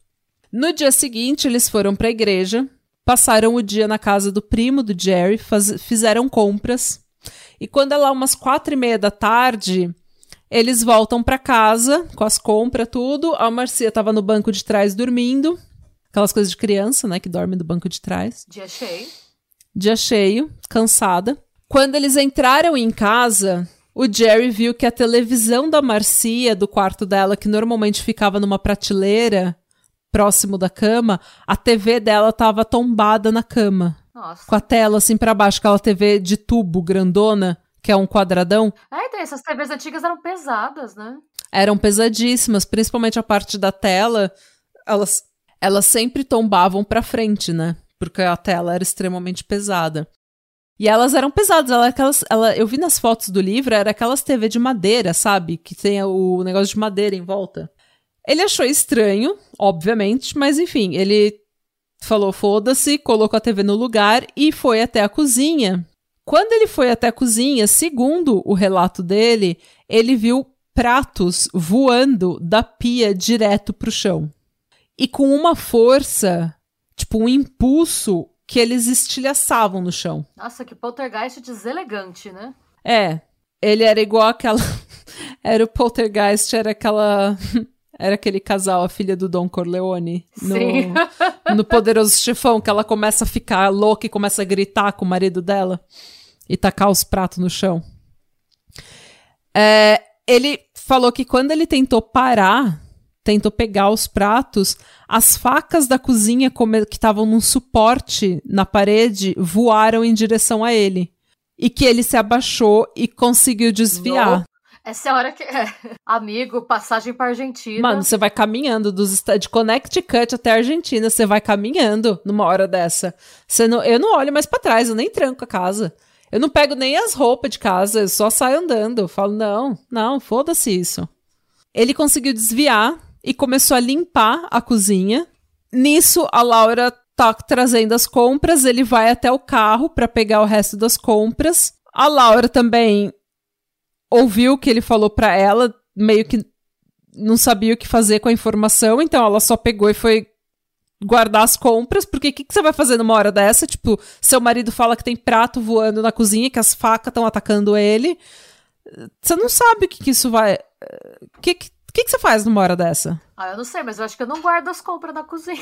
No dia seguinte, eles foram para a igreja, passaram o dia na casa do primo do Jerry, faz, fizeram compras. E quando é lá umas quatro e meia da tarde, eles voltam para casa com as compras, tudo. A Marcia tava no banco de trás dormindo. Aquelas coisas de criança, né? Que dorme no banco de trás.
Dia cheio.
Dia cheio, cansada. Quando eles entraram em casa, o Jerry viu que a televisão da Marcia, do quarto dela, que normalmente ficava numa prateleira, próximo da cama, a TV dela tava tombada na cama.
Nossa.
Com a tela assim para baixo, aquela TV de tubo grandona, que é um quadradão.
É, então essas TVs antigas eram pesadas, né?
Eram pesadíssimas, principalmente a parte da tela, elas, elas sempre tombavam para frente, né? Porque a tela era extremamente pesada. E elas eram pesadas, ela, aquelas, ela, eu vi nas fotos do livro, era aquelas TV de madeira, sabe? Que tem o negócio de madeira em volta. Ele achou estranho, obviamente, mas enfim, ele falou foda-se, colocou a TV no lugar e foi até a cozinha. Quando ele foi até a cozinha, segundo o relato dele, ele viu pratos voando da pia direto pro chão. E com uma força, tipo um impulso, que eles estilhaçavam no chão.
Nossa, que poltergeist deselegante, né?
É. Ele era igual aquela. [laughs] era o poltergeist, era aquela [laughs] era aquele casal, a filha do Don Corleone, no, [laughs] no Poderoso Chefão, que ela começa a ficar louca e começa a gritar com o marido dela e tacar os pratos no chão. É, ele falou que quando ele tentou parar, tentou pegar os pratos, as facas da cozinha que estavam num suporte na parede voaram em direção a ele. E que ele se abaixou e conseguiu desviar.
Essa é a hora que. É. [laughs] Amigo, passagem pra Argentina.
Mano, você vai caminhando dos de Connecticut até a Argentina, você vai caminhando numa hora dessa. Você não, eu não olho mais para trás, eu nem tranco a casa. Eu não pego nem as roupas de casa, eu só saio andando. Eu falo, não, não, foda-se isso. Ele conseguiu desviar e começou a limpar a cozinha. Nisso, a Laura tá trazendo as compras, ele vai até o carro para pegar o resto das compras. A Laura também ouviu o que ele falou para ela, meio que não sabia o que fazer com a informação, então ela só pegou e foi guardar as compras, porque o que, que, você vai fazer numa hora dessa? Tipo, seu marido fala que tem prato voando na cozinha, que as facas estão atacando ele. Você não sabe o que, que isso vai. O que, que, que, que você faz numa hora dessa?
Ah, eu não sei, mas eu acho que eu não guardo as compras na cozinha.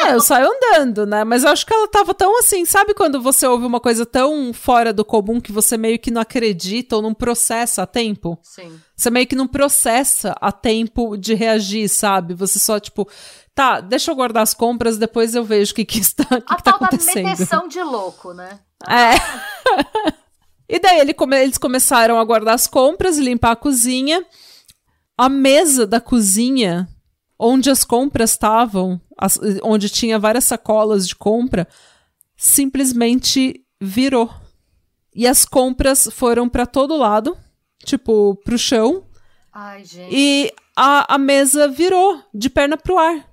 É, eu saio andando, né? Mas eu acho que ela tava tão assim, sabe quando você ouve uma coisa tão fora do comum que você meio que não acredita ou não processa a tempo?
Sim.
Você meio que não processa a tempo de reagir, sabe? Você só, tipo, tá, deixa eu guardar as compras, depois eu vejo o que, que está que
A
que tá
tal da
acontecendo.
meteção de louco, né? [laughs]
É. e daí ele come- eles começaram a guardar as compras, limpar a cozinha. A mesa da cozinha, onde as compras estavam, as- onde tinha várias sacolas de compra, simplesmente virou. E as compras foram pra todo lado, tipo, pro chão,
Ai, gente.
e a, a mesa virou de perna pro ar.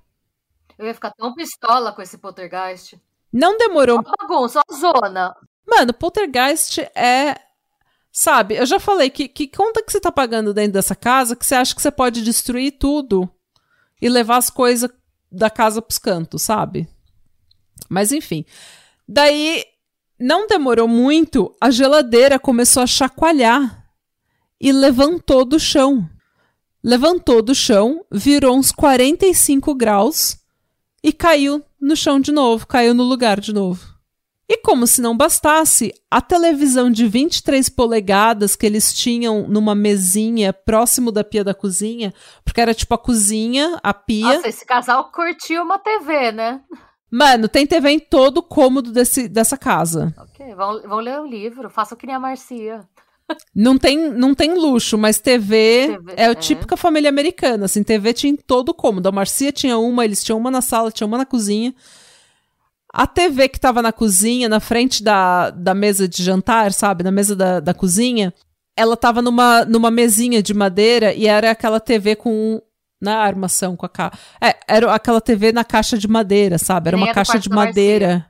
Eu ia ficar tão pistola com esse poltergeist.
Não demorou
Uma bagunça, uma zona.
Mano, poltergeist é. Sabe, eu já falei que, que conta que você tá pagando dentro dessa casa que você acha que você pode destruir tudo e levar as coisas da casa pros cantos, sabe? Mas enfim. Daí, não demorou muito, a geladeira começou a chacoalhar e levantou do chão. Levantou do chão, virou uns 45 graus e caiu no chão de novo, caiu no lugar de novo. E como se não bastasse, a televisão de 23 polegadas que eles tinham numa mesinha próximo da pia da cozinha, porque era tipo a cozinha, a pia.
Nossa, esse casal curtiu uma TV, né?
Mano, tem TV em todo o cômodo desse, dessa casa.
Ok, vão, vão ler o livro, façam que nem a Marcia.
Não tem, não tem luxo, mas TV,
TV,
é a
é.
típica família americana. Assim, TV tinha em todo o cômodo. A Marcia tinha uma, eles tinham uma na sala, tinha uma na cozinha. A TV que tava na cozinha, na frente da, da mesa de jantar, sabe? Na mesa da, da cozinha, ela tava numa, numa mesinha de madeira e era aquela TV com. Na armação com a caixa. É, era aquela TV na caixa de madeira, sabe? Era
Nem
uma
do
caixa de madeira.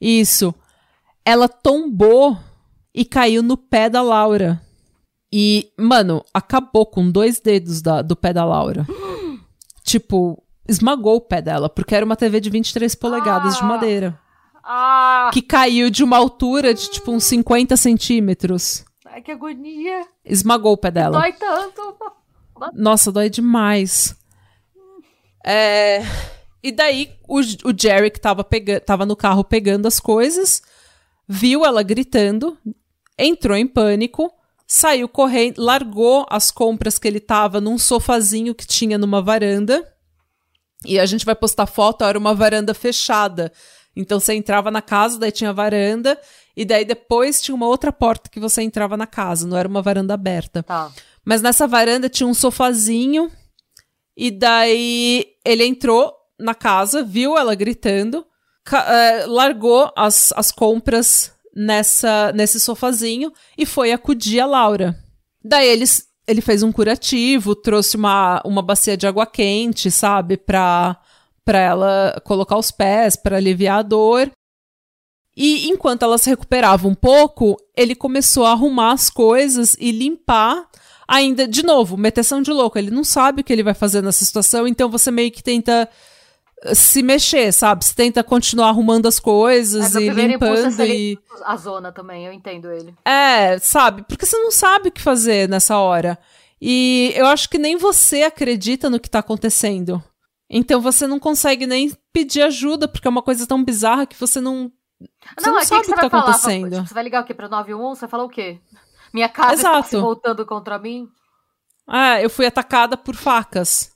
Isso. Ela tombou e caiu no pé da Laura. E, mano, acabou com dois dedos da- do pé da Laura. [gasps] tipo, esmagou o pé dela, porque era uma TV de 23 polegadas de
Ah.
madeira.
Ah,
Que caiu de uma altura de, tipo, uns 50 centímetros.
ai, que agonia.
Esmagou o pé dela.
Dói tanto.
Nossa, dói demais. É, E daí, o, o Jerry, que tava, pega... tava no carro pegando as coisas, viu ela gritando, entrou em pânico, saiu correndo, largou as compras que ele tava num sofazinho que tinha numa varanda. E a gente vai postar foto, era uma varanda fechada. Então você entrava na casa, daí tinha a varanda, e daí depois tinha uma outra porta que você entrava na casa, não era uma varanda aberta.
Tá.
Mas nessa varanda tinha um sofazinho. E daí ele entrou na casa, viu ela gritando, eh, largou as, as compras nessa, nesse sofazinho e foi acudir a Laura. Daí eles, ele fez um curativo, trouxe uma, uma bacia de água quente, sabe, pra, pra ela colocar os pés, pra aliviar a dor. E enquanto ela se recuperava um pouco, ele começou a arrumar as coisas e limpar. Ainda, de novo, meteção de louco. Ele não sabe o que ele vai fazer nessa situação, então você meio que tenta se mexer, sabe? Você tenta continuar arrumando as coisas
É,
e
é
limpando e.
A zona também, eu entendo ele.
É, sabe? Porque você não sabe o que fazer nessa hora. E eu acho que nem você acredita no que tá acontecendo. Então você não consegue nem pedir ajuda, porque é uma coisa tão bizarra que você não. Você não
é
sabe o que tá
vai falar?
acontecendo.
Tipo, você vai ligar o quê? Pra 91? Você fala o quê? Minha casa está
Exato.
se voltando contra mim?
Ah, eu fui atacada por facas.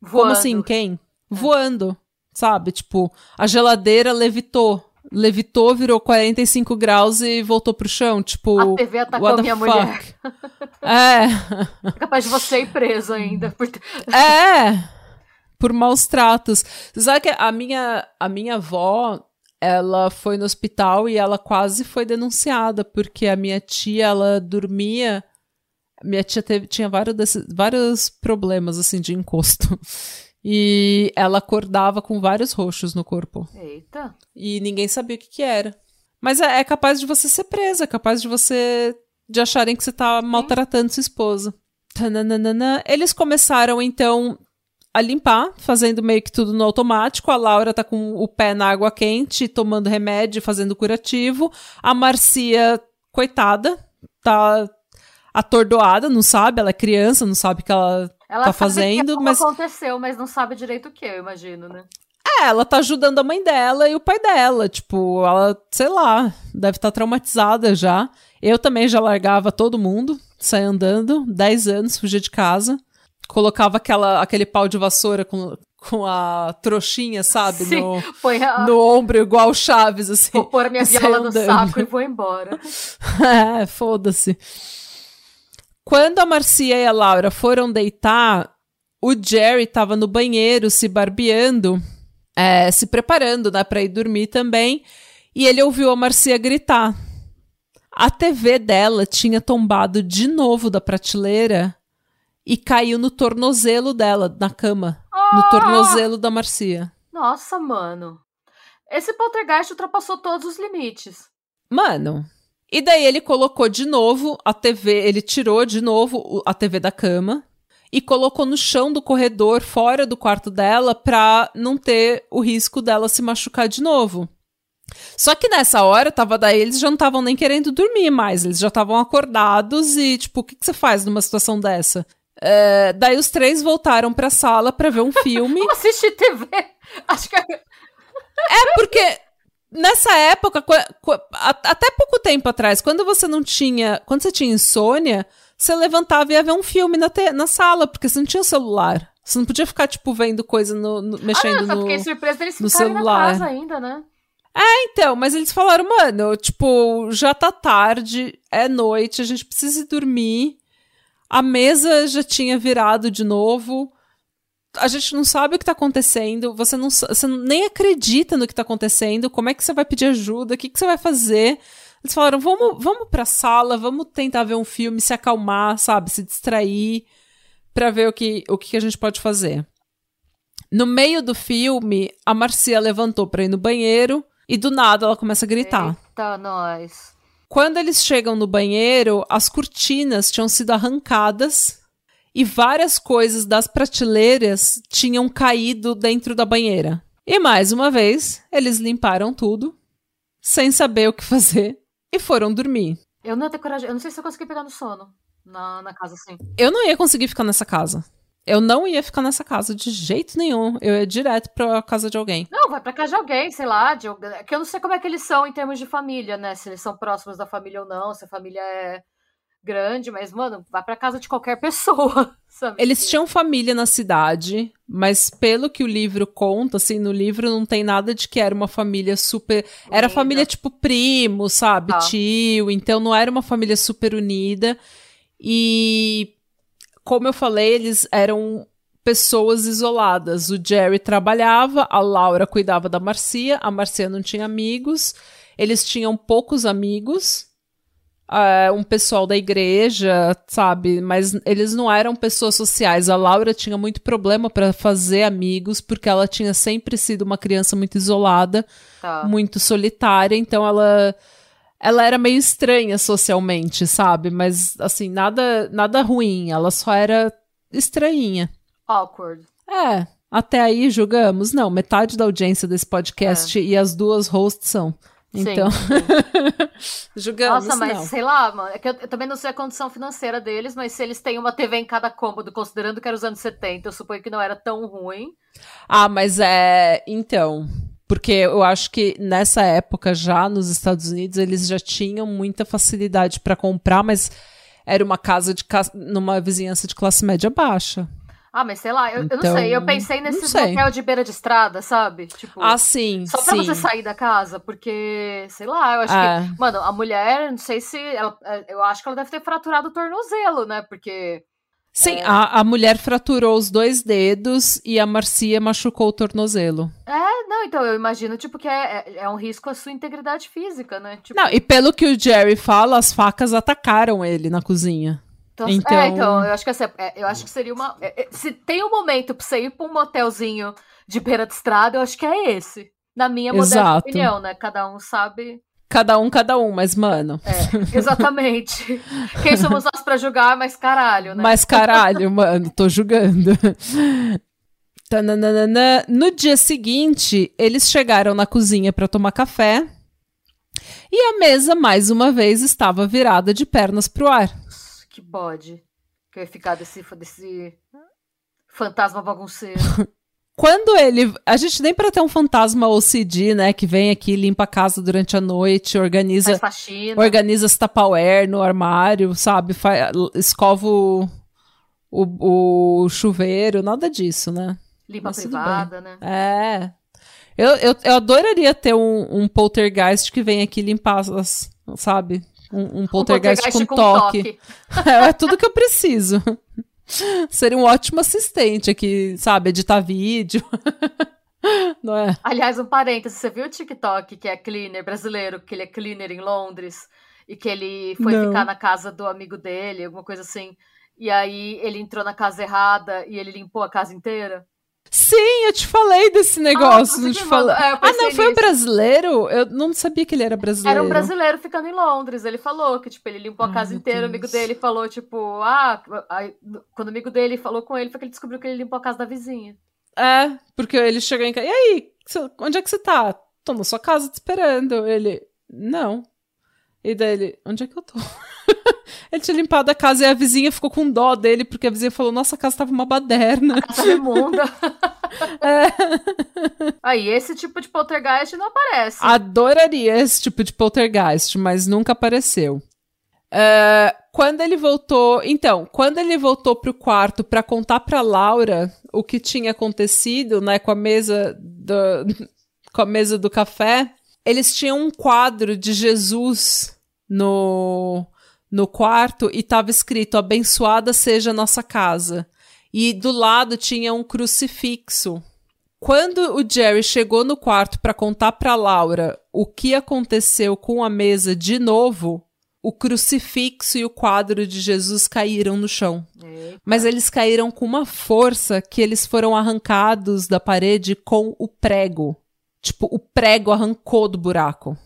Como
Voando.
assim? Quem? Voando. Sabe? Tipo, a geladeira levitou. Levitou, virou 45 graus e voltou pro chão. Tipo,
A TV atacou minha
fuck?
mulher. [laughs]
É.
É capaz de você ir preso ainda. Por...
É! Por maus tratos. Você sabe que a minha, a minha avó, ela foi no hospital e ela quase foi denunciada, porque a minha tia, ela dormia. Minha tia teve, tinha vários, desses, vários problemas, assim, de encosto. E ela acordava com vários roxos no corpo.
Eita.
E ninguém sabia o que, que era. Mas é, é capaz de você ser presa, é capaz de você. de acharem que você tá maltratando sua esposa. Tananana. Eles começaram, então, a limpar, fazendo meio que tudo no automático. A Laura tá com o pé na água quente, tomando remédio, fazendo curativo. A Marcia, coitada, tá atordoada, não sabe, ela é criança, não sabe que ela
Ela
tá fazendo,
que
mas
aconteceu, mas não sabe direito o que, eu imagino, né?
é, ela tá ajudando a mãe dela e o pai dela, tipo, ela, sei lá, deve estar traumatizada já. Eu também já largava todo mundo, saia andando, 10 anos, fugia de casa, colocava aquela aquele pau de vassoura com com a trouxinha, sabe?
Sim,
no,
a...
no ombro, igual o Chaves, assim.
Vou pôr a minha [laughs] viola no saco e vou embora. [laughs]
é, foda-se. Quando a Marcia e a Laura foram deitar, o Jerry tava no banheiro se barbeando, é, se preparando, né, pra ir dormir também, e ele ouviu a Marcia gritar. A TV dela tinha tombado de novo da prateleira e caiu no tornozelo dela, na cama. No
Ah!
tornozelo da Marcia.
Nossa, mano. Esse poltergeist ultrapassou todos os limites.
Mano. E daí ele colocou de novo a TV, ele tirou de novo a TV da cama e colocou no chão do corredor, fora do quarto dela, pra não ter o risco dela se machucar de novo. Só que nessa hora, tava daí, eles já não estavam nem querendo dormir mais, eles já estavam acordados e, tipo, o que, que você faz numa situação dessa? É, daí os três voltaram pra sala pra ver um filme. [laughs]
Assistir TV? Acho que é
É porque nessa época, até pouco tempo atrás, quando você não tinha. Quando você tinha insônia, você levantava e ia ver um filme na, te- na sala, porque você não tinha celular. Você não podia ficar, tipo, vendo coisa no, no- mexendo
Ah, eu
no.
fiquei surpresa deles
no
ficarem na
celular.
casa ainda, né?
Então, mas eles falaram, mano, tipo, já tá tarde, é noite, a gente precisa ir dormir. A mesa já tinha virado de novo. A gente não sabe o que tá acontecendo. Você, não, você nem acredita no que tá acontecendo. Como é que você vai pedir ajuda? O que, que você vai fazer? Eles falaram, vamos, vamos pra sala, vamos tentar ver um filme, se acalmar, sabe? Se distrair, pra ver o que, o que a gente pode fazer. No meio do filme, a Marcia levantou pra ir no banheiro e do nada ela começa a gritar.
Eita, nós.
Quando eles chegam no banheiro, as cortinas tinham sido arrancadas e várias coisas das prateleiras tinham caído dentro da banheira. E mais uma vez, eles limparam tudo, sem saber o que fazer, e foram dormir.
Eu não ia ter coragem. Eu não sei se eu consegui pegar no sono na, na casa assim.
Eu não ia conseguir ficar nessa casa. Eu não ia ficar nessa casa de jeito nenhum. Eu ia direto pra casa de alguém.
Não, vai pra casa de alguém, sei lá. De, alguém- que eu não sei como é que eles são em termos de família, né? Se eles são próximos da família ou não, se a família é grande, mas, mano, vai pra casa de qualquer [laughs] pessoa, sabe?
Eles tinham família na cidade, mas pelo que o livro conta, assim, no livro não tem nada de que era uma família super. Era
Unida.
família tipo primo, sabe?
Tá.
Tio. Então não era uma família super unida. E, como eu falei, eles eram pessoas isoladas. O Jerry trabalhava, a Laura cuidava da Marcia, a Marcia não tinha amigos, eles tinham poucos amigos. É, um pessoal da igreja, sabe? Mas eles não eram pessoas sociais. A Laura tinha muito problema para fazer amigos, porque ela tinha sempre sido uma criança muito isolada,
Tá.
muito solitária, então ela ela era meio estranha socialmente, sabe? Mas assim, nada nada ruim, ela só era estranhinha.
Awkward.
É, até aí julgamos? Não, metade da audiência desse podcast e as duas hosts são. Então, [laughs] julgamos
Nossa, mas
não.
sei lá, mano. É que eu, eu também não sei a condição financeira deles, mas se eles têm uma TV em cada cômodo, considerando que era os anos 70, eu suponho que não era tão ruim.
Ah, mas é. Então. Porque eu acho que nessa época, já nos Estados Unidos, eles já tinham muita facilidade para comprar, mas era uma casa de numa vizinhança de classe média baixa.
Ah, mas sei lá, eu, eu não
Então,
sei. Eu pensei
não
nesses
sei.
motel de beira de estrada, sabe? Tipo,
Ah, sim.
só pra
sim.
você sair da casa, porque, sei lá, eu acho
É.
que. Mano, a mulher, não sei se. Ela, é, eu acho que ela deve ter fraturado o tornozelo, né? Porque.
Sim,
É.
a, a mulher fraturou os dois dedos e a Marcia machucou o tornozelo.
É, não, então eu imagino, tipo, que é, é, é um risco à sua integridade física, né? Tipo,
Não, e pelo que o Jerry fala, as facas atacaram ele na cozinha.
Então,
Então-
É, então, eu acho que assim, é, eu acho que seria uma. é, é, se tem um momento pra você ir pra um motelzinho de beira de estrada, eu acho que é esse. Na minha modesta opinião, né? Cada um sabe.
Cada um, cada um, mas, mano.
É, exatamente. [laughs] Quem somos nós pra julgar, mas caralho, né?
Mas caralho, mano, tô julgando. Tananana. No dia seguinte, eles chegaram na cozinha pra tomar café. E a mesa, mais uma vez, estava virada de pernas pro ar.
Que bode. Que eu ia ficar desse. desse... Fantasma bagunceiro. [laughs]
Quando ele. A gente nem para ter um fantasma OCD, né? Que vem aqui, limpa a casa durante a noite, organiza.
Faz faxina.
Organiza as Tupperware no armário, sabe? Fa escova o, o, o chuveiro, nada disso, né?
Limpa a privada, né?
É. Eu, eu, eu adoraria ter um, um poltergeist que vem aqui limpar as, sabe? Um, um poltergeist, um poltergeist com, com, toque. toque. [laughs] é, é tudo que eu preciso. Seria um ótimo assistente aqui, sabe? Editar vídeo. [laughs] Não é?
Aliás, um parêntese, você viu o TikTok que é cleaner brasileiro, que ele é cleaner em Londres e que ele foi Não. ficar na casa do amigo dele, alguma coisa assim. E aí ele entrou na casa errada e ele limpou a casa inteira?
Sim, eu te falei desse negócio. Ah, não te. É, ah, não, foi um brasileiro? Eu não sabia que ele era brasileiro.
Era um brasileiro ficando em Londres. Ele falou que, tipo, ele limpou a casa inteira. O amigo dele falou, tipo, ah, aí, quando o amigo dele falou com ele, foi que ele descobriu que ele limpou a casa da vizinha.
É, porque ele chegou em casa. E aí, onde é que você tá? Tô na sua casa te esperando. Ele, não. E daí ele, onde é que eu tô? [laughs] ele tinha limpado a casa e a vizinha ficou com dó dele, porque a vizinha falou: Nossa, a casa tava uma baderna. A
casa imunda. [laughs] é. [laughs] Aí, esse tipo de poltergeist não aparece.
Adoraria esse tipo de poltergeist, mas nunca apareceu. Uh, quando ele voltou. Então, quando ele voltou pro quarto para contar pra Laura o que tinha acontecido, né, com a mesa do, com a mesa do café, eles tinham um quadro de Jesus no, no quarto e estava escrito: Abençoada seja nossa casa. E do lado tinha um crucifixo. Quando o Jerry chegou no quarto para contar para Laura o que aconteceu com a mesa de novo, o crucifixo e o quadro de Jesus caíram no chão. Eita. Mas eles caíram com uma força que eles foram arrancados da parede com o prego. Tipo, o prego arrancou do buraco.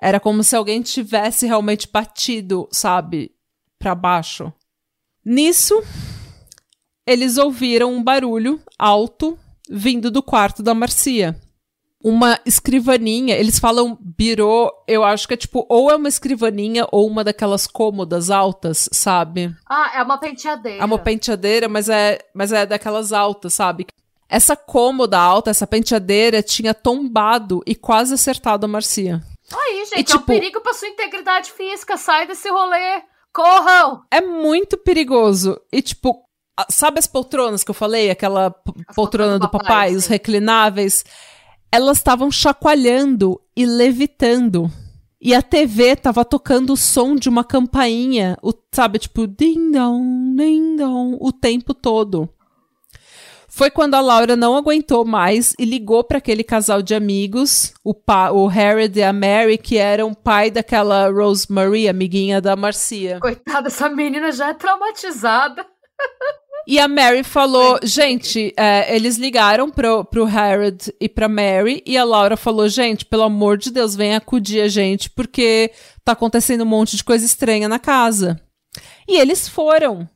Era como se alguém tivesse realmente batido, sabe, para baixo. Nisso, eles ouviram um barulho alto vindo do quarto da Marcia. Uma escrivaninha, eles falam birô, eu acho que é tipo, ou é uma escrivaninha ou uma daquelas cômodas altas, sabe?
Ah, é uma penteadeira. É
uma penteadeira, mas é, mas é daquelas altas, sabe? Essa cômoda alta, essa penteadeira, tinha tombado e quase acertado a Marcia.
Aí, gente, e, tipo, é um tipo, perigo pra sua integridade física. Sai desse rolê. Corram!
É muito perigoso. E, tipo, sabe as poltronas que eu falei? Aquela poltrona do, papai, papai os reclináveis? Elas estavam chacoalhando e levitando. E a TV tava tocando o som de uma campainha, o, sabe, tipo, ding-dong, ding-dong, o tempo todo. Foi quando a Laura não aguentou mais e ligou para aquele casal de amigos, o, pa, o Harold e a Mary, que eram pai daquela Rosemary, amiguinha da Marcia.
Coitada, essa menina já é traumatizada.
E a Mary falou, gente, é, eles ligaram pro, pro Harold e pra Mary, e a Laura falou, gente, pelo amor de Deus, vem acudir a gente, porque tá acontecendo um monte de coisa estranha na casa. E eles foram.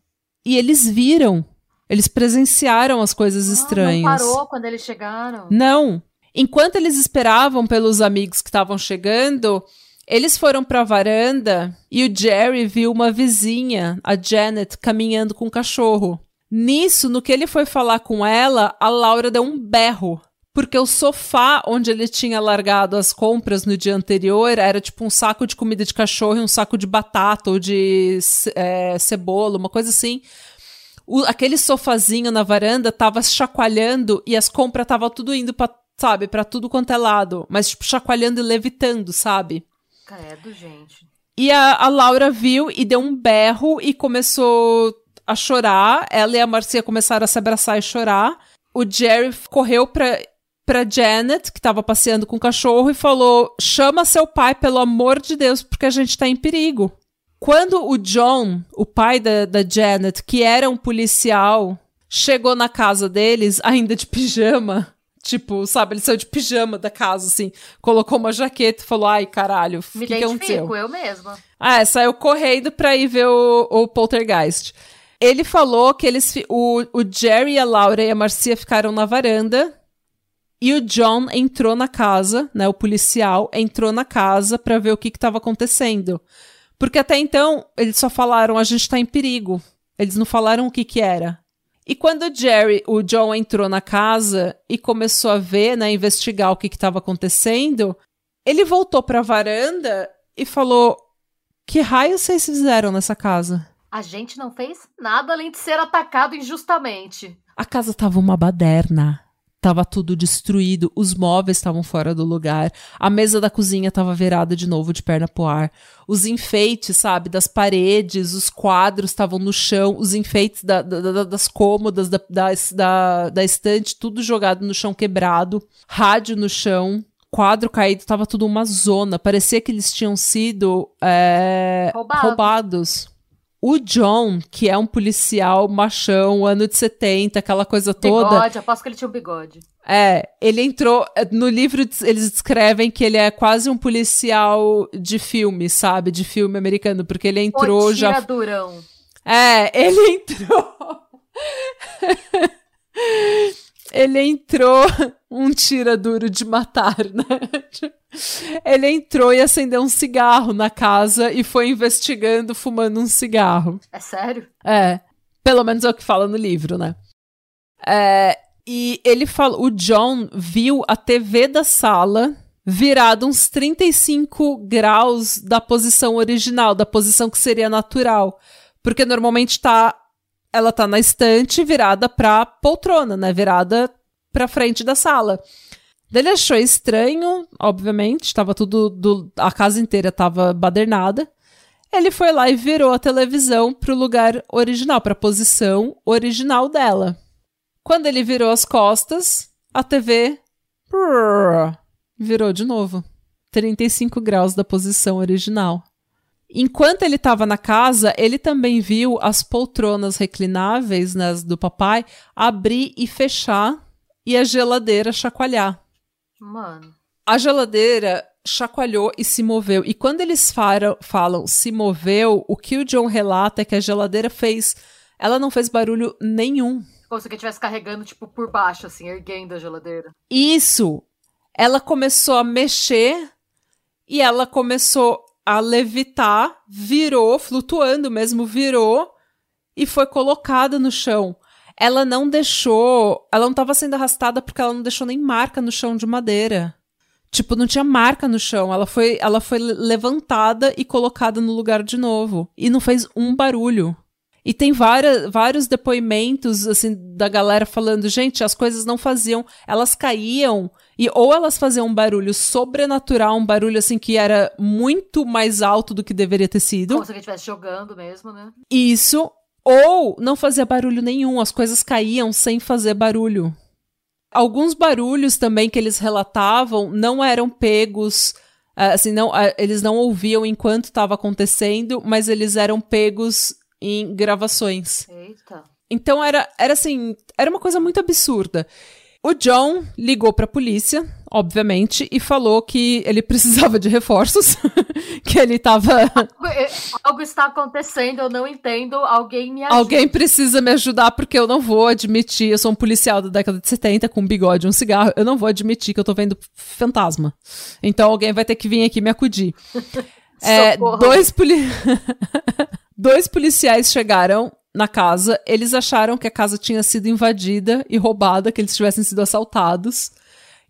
E eles viram eles presenciaram as coisas ah, estranhas.
Não parou quando eles chegaram?
Não. Enquanto eles esperavam pelos amigos que estavam chegando, eles foram para a varanda e o Jerry viu uma vizinha, a Janet, caminhando com o cachorro. Nisso, no que ele foi falar com ela, a Laura deu um berro. Porque o sofá onde ele tinha largado as compras no dia anterior era tipo um saco de comida de cachorro e um saco de batata ou de é, cebola, uma coisa assim o, aquele sofazinho na varanda tava chacoalhando e as compras tava tudo indo pra, sabe, pra tudo quanto é lado. Mas, tipo, chacoalhando e levitando, sabe?
Credo, gente.
E a, a Laura viu e deu um berro e começou a chorar. Ela e a Marcia começaram a se abraçar e chorar. O Jerry correu pra, pra Janet, que tava passeando com o cachorro, e falou: chama seu pai, pelo amor de Deus, porque a gente tá em perigo. Quando o John, o pai da, da Janet, que era um policial, chegou na casa deles, ainda de pijama, Tipo, sabe, ele saiu de pijama da casa, assim, colocou uma jaqueta e falou: ai, caralho, o que, que aconteceu?
eu mesma.
Ah, é, saiu correndo pra ir ver o, o Poltergeist. Ele falou que eles. O, o Jerry, a Laura e a Marcia ficaram na varanda. E o John entrou na casa, né? O policial entrou na casa para ver o que estava acontecendo. Porque até então, eles só falaram, a gente tá em perigo. Eles não falaram o que que era. E quando o Jerry, o John entrou na casa e começou a ver, né, investigar o que estava acontecendo, ele voltou para a varanda e falou: "Que raio vocês fizeram nessa casa?"
A gente não fez nada além de ser atacado injustamente.
A casa tava uma baderna. Tava tudo destruído, os móveis estavam fora do lugar, a mesa da cozinha estava virada de novo de perna pro ar. Os enfeites, sabe, das paredes, os quadros estavam no chão, os enfeites da, da, das cômodas, da, da, da estante, tudo jogado no chão quebrado, rádio no chão, quadro caído, tava tudo uma zona. Parecia que eles tinham sido é, roubados o John, que é um policial machão, ano de 70, aquela coisa toda.
Bigode, aposto que ele tinha um bigode.
É, ele entrou. No livro eles descrevem que ele é quase um policial de filme, sabe? De filme americano, porque ele entrou
o
já.
Durão.
É, ele entrou. [laughs] ele entrou [laughs] um tira duro de matar, né? [laughs] Ele entrou e acendeu um cigarro na casa e foi investigando, fumando um cigarro.
É sério?
É. Pelo menos é o que fala no livro, né? É, e ele falou, o John viu a TV da sala virada uns 35 graus da posição original, da posição que seria natural. Porque normalmente tá ela tá na estante virada pra poltrona, né? Virada pra frente da sala. Ele achou estranho, obviamente, estava tudo. Do, a casa inteira estava badernada. Ele foi lá e virou a televisão pro lugar original, pra posição original dela. Quando ele virou as costas, a TV virou de novo. 35 graus da posição original. Enquanto ele estava na casa, ele também viu as poltronas reclináveis né, do papai abrir e fechar e a geladeira chacoalhar.
Mano.
A geladeira chacoalhou e se moveu. E quando eles falam, falam se moveu, o que o John relata é que a geladeira fez. Ela não fez barulho nenhum.
Como se estivesse carregando, tipo, por baixo, assim, erguendo a geladeira.
Isso! Ela começou a mexer e ela começou a levitar, virou, flutuando mesmo, virou e foi colocada no chão ela não deixou. Ela não estava sendo arrastada porque ela não deixou nem marca no chão de madeira. Tipo, não tinha marca no chão. Ela foi, ela foi levantada e colocada no lugar de novo. E não fez um barulho. E tem várias, vários depoimentos, assim, da galera falando, gente, as coisas não faziam, elas caíam, e ou elas faziam um barulho sobrenatural, um barulho, assim, que era muito mais alto do que deveria ter sido.
Como se ele estivesse jogando mesmo, né?
Isso, ou não fazia barulho nenhum, as coisas caíam sem fazer barulho. Alguns barulhos também que eles relatavam não eram pegos, eh, assim, não, eh, eles não ouviam enquanto estava acontecendo, mas eles eram pegos em gravações.
Eita.
Então era, era assim, era uma coisa muito absurda. O John ligou para a polícia, obviamente, e falou que ele [laughs] precisava de reforços, [laughs] que ele estava
é, algo está acontecendo, eu não entendo, alguém me ajuda.
Alguém precisa me ajudar porque eu não vou admitir, eu sou um policial da década de 70 com um bigode e um cigarro, eu não vou admitir que eu tô vendo fantasma. Então alguém vai ter que vir aqui me acudir. [laughs] é, dois, poli... dois policiais chegaram na casa, eles acharam que a casa tinha sido invadida e roubada, que eles tivessem sido assaltados.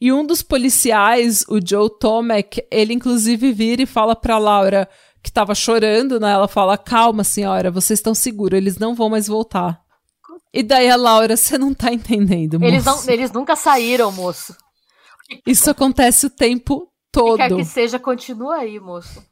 E um dos policiais, o Joe Tomek, ele inclusive vira e fala pra Laura que tava chorando, né? Ela fala: "Calma, senhora, vocês estão seguros, eles não vão mais voltar". E daí a Laura, [laughs] você não tá entendendo, moço.
Eles, não, eles nunca saíram, moço.
Isso acontece o tempo todo.
Que quer que seja, continua aí, moço.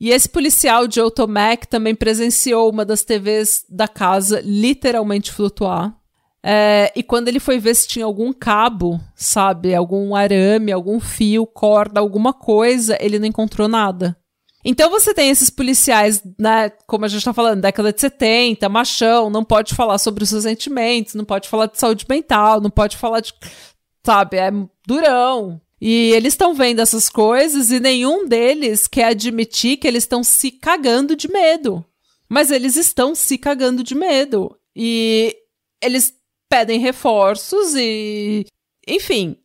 E esse policial, Joe Tomac, também presenciou uma das TVs da casa literalmente flutuar. É, e quando ele foi ver se tinha algum cabo, sabe, algum arame, algum fio, corda, alguma coisa, ele não encontrou nada. Então você tem esses policiais, né, como a gente tá falando, década de 70, machão, não pode falar sobre os seus sentimentos, não pode falar de saúde mental, não pode falar de, sabe, é durão. E eles estão vendo essas coisas e nenhum deles quer admitir que eles estão se cagando de medo. Mas eles estão se cagando de medo. E eles pedem reforços e. Enfim.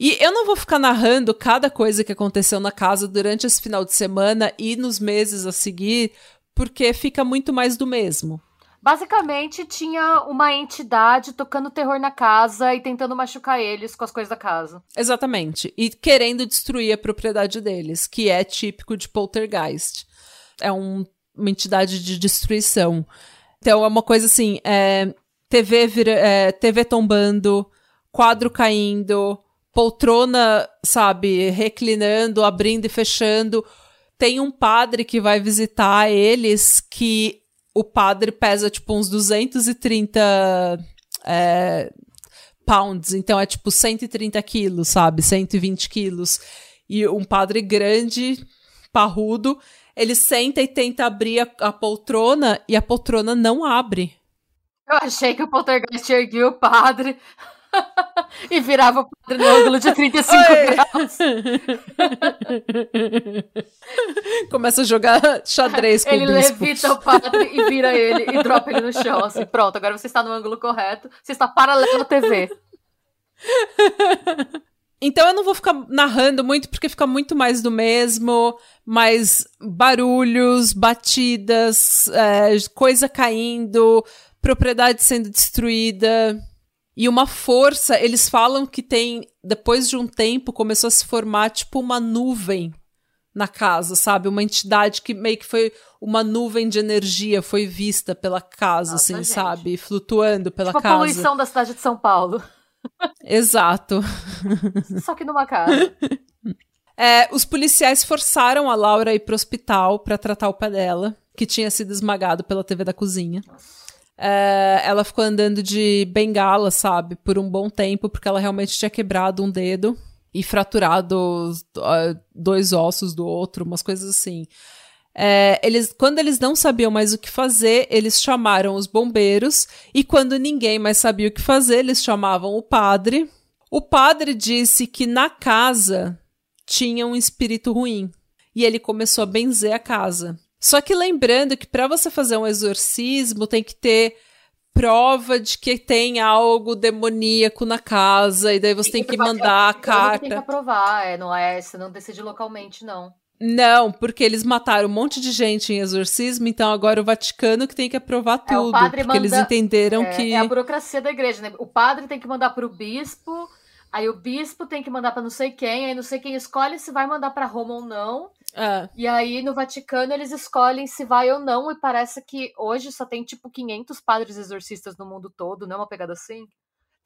E eu não vou ficar narrando cada coisa que aconteceu na casa durante esse final de semana e nos meses a seguir, porque fica muito mais do mesmo.
Basicamente, tinha uma entidade tocando terror na casa e tentando machucar eles com as coisas da casa.
Exatamente. E querendo destruir a propriedade deles, que é típico de poltergeist. É um, uma entidade de destruição. Então, é uma coisa assim: é, TV, vira, é, TV tombando, quadro caindo, poltrona, sabe, reclinando, abrindo e fechando. Tem um padre que vai visitar eles que o padre pesa tipo uns 230 é, pounds, então é tipo 130 quilos, sabe? 120 quilos. E um padre grande, parrudo, ele senta e tenta abrir a, a poltrona e a poltrona não abre.
Eu achei que o poltergeist erguia o padre. [laughs] e virava o padre no ângulo de 35 Oi. graus. [laughs]
Começa a jogar xadrez com
ele
o bispo.
Ele levita o padre e vira ele e dropa ele no chão. Assim, pronto, agora você está no ângulo correto. Você está paralelo à TV.
Então eu não vou ficar narrando muito, porque fica muito mais do mesmo, mais barulhos, batidas, é, coisa caindo, propriedade sendo destruída. E uma força, eles falam que tem, depois de um tempo, começou a se formar tipo uma nuvem na casa, sabe? Uma entidade que meio que foi uma nuvem de energia, foi vista pela casa, Nossa, assim, gente. sabe? Flutuando pela tipo casa.
a poluição da cidade de São Paulo. [laughs]
Exato. [laughs]
Só que numa casa. [laughs]
É, os policiais forçaram a Laura a ir pro hospital para tratar o pé dela, que tinha sido esmagado pela TV da cozinha. É, ela ficou andando de bengala, sabe, por um bom tempo, porque ela realmente tinha quebrado um dedo e fraturado uh, dois ossos do outro, umas coisas assim. É, eles, quando eles não sabiam mais o que fazer, eles chamaram os bombeiros, e quando ninguém mais sabia o que fazer, eles chamavam o padre. O padre disse que na casa tinha um espírito ruim, e ele começou a benzer a casa. Só que lembrando que para você fazer um exorcismo tem que ter prova de que tem algo demoníaco na casa e daí você tem, tem que, que mandar a carta. Tem
que aprovar, é, não é, você não decide localmente não.
Não, porque eles mataram um monte de gente em exorcismo, então agora o Vaticano que tem que aprovar é, tudo, porque manda, eles entenderam
é,
que
é a burocracia da igreja, né? O padre tem que mandar para o bispo, aí o bispo tem que mandar para não sei quem, aí não sei quem escolhe se vai mandar para Roma ou não.
É.
E aí, no Vaticano, eles escolhem se vai ou não, e parece que hoje só tem, tipo, 500 padres exorcistas no mundo todo, não é uma pegada assim?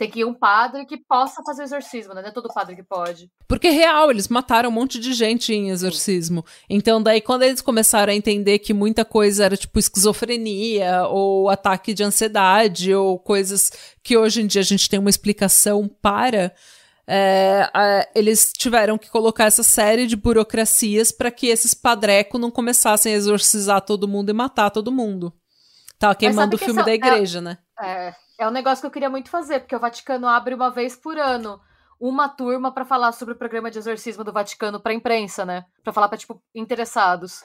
Tem que ir um padre que possa fazer exorcismo, né? Não é todo padre que pode.
Porque real, eles mataram um monte de gente em exorcismo. Então, daí, quando eles começaram a entender que muita coisa era tipo esquizofrenia, ou ataque de ansiedade, ou coisas que hoje em dia a gente tem uma explicação para, é, é, eles tiveram que colocar essa série de burocracias para que esses padrecos não começassem a exorcizar todo mundo e matar todo mundo. Tá queimando o filme essa, da é igreja,
é,
né?
É, é um negócio que eu queria muito fazer, porque o Vaticano abre uma vez por ano uma turma para falar sobre o programa de exorcismo do Vaticano para imprensa, né? Para falar para tipo interessados.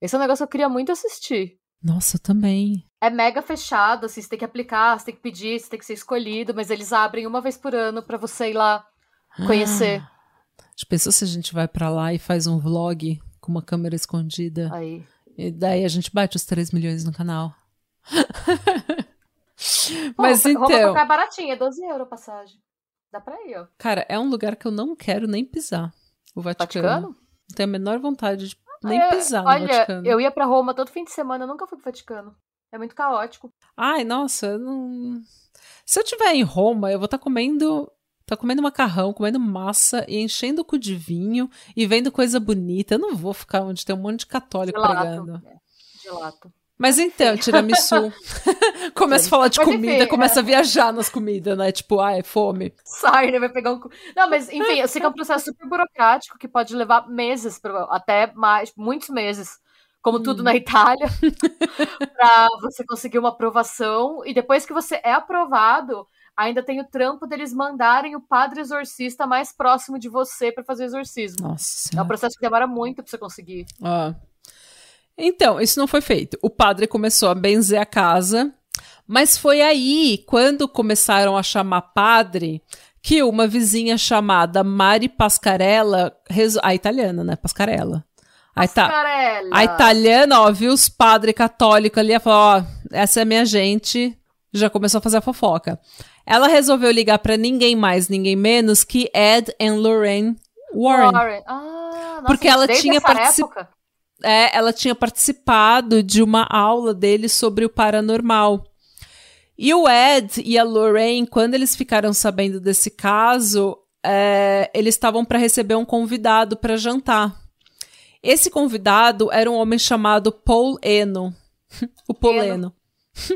Esse é um negócio que eu queria muito assistir.
Nossa, também.
É mega fechado, assim, você tem que aplicar, você tem que pedir, você tem que ser escolhido, mas eles abrem uma vez por ano para você ir lá conhecer. Ah,
já pensou se a gente vai para lá e faz um vlog com uma câmera escondida?
Aí.
E daí a gente bate os 3 milhões no canal. [laughs] [laughs] Pô, Mas então. Roma
é baratinho, é 12 euros a passagem. Dá pra ir, ó.
Cara, é um lugar que eu não quero nem pisar. O Vaticano. Vaticano? Não tenho a menor vontade de nem é, pisar no olha, Vaticano.
Eu ia pra Roma todo fim de semana, eu nunca fui pro Vaticano. É muito caótico.
Ai, nossa, não... Se eu estiver em Roma, eu vou estar tá comendo. Tá comendo macarrão, comendo massa e enchendo o cu de vinho e vendo coisa bonita. Eu não vou ficar onde tem um monte de católico Gelato. pregando.
É, gelato.
Mas então, tiramisu. [laughs] começa a falar de mas, comida, enfim, começa é... a viajar nas comidas, né? Tipo, ah, é fome.
Sai, né? Vai pegar um. Não, mas enfim, eu sei que é um [laughs] processo super burocrático que pode levar meses, até mais, muitos meses como hum. tudo na Itália, [laughs] para você conseguir uma aprovação. E depois que você é aprovado, ainda tem o trampo deles mandarem o padre exorcista mais próximo de você para fazer o exorcismo.
Nossa.
É um processo que demora muito para você conseguir.
Ah. Então, isso não foi feito. O padre começou a benzer a casa, mas foi aí, quando começaram a chamar padre, que uma vizinha chamada Mari Pascarella, a italiana, né? Pascarella. A, ita a italiana, ó, viu os padres católicos ali falou: ó, essa é minha gente. Já começou a fazer a fofoca. Ela resolveu ligar para ninguém mais, ninguém menos que Ed e Lorraine Warren. Warren.
Ah, nossa,
porque ela tinha participado. É, ela tinha participado de uma aula dele sobre o paranormal. E o Ed e a Lorraine, quando eles ficaram sabendo desse caso, é, eles estavam para receber um convidado para jantar. Esse convidado era um homem chamado Paul Eno. [laughs] o Poleno.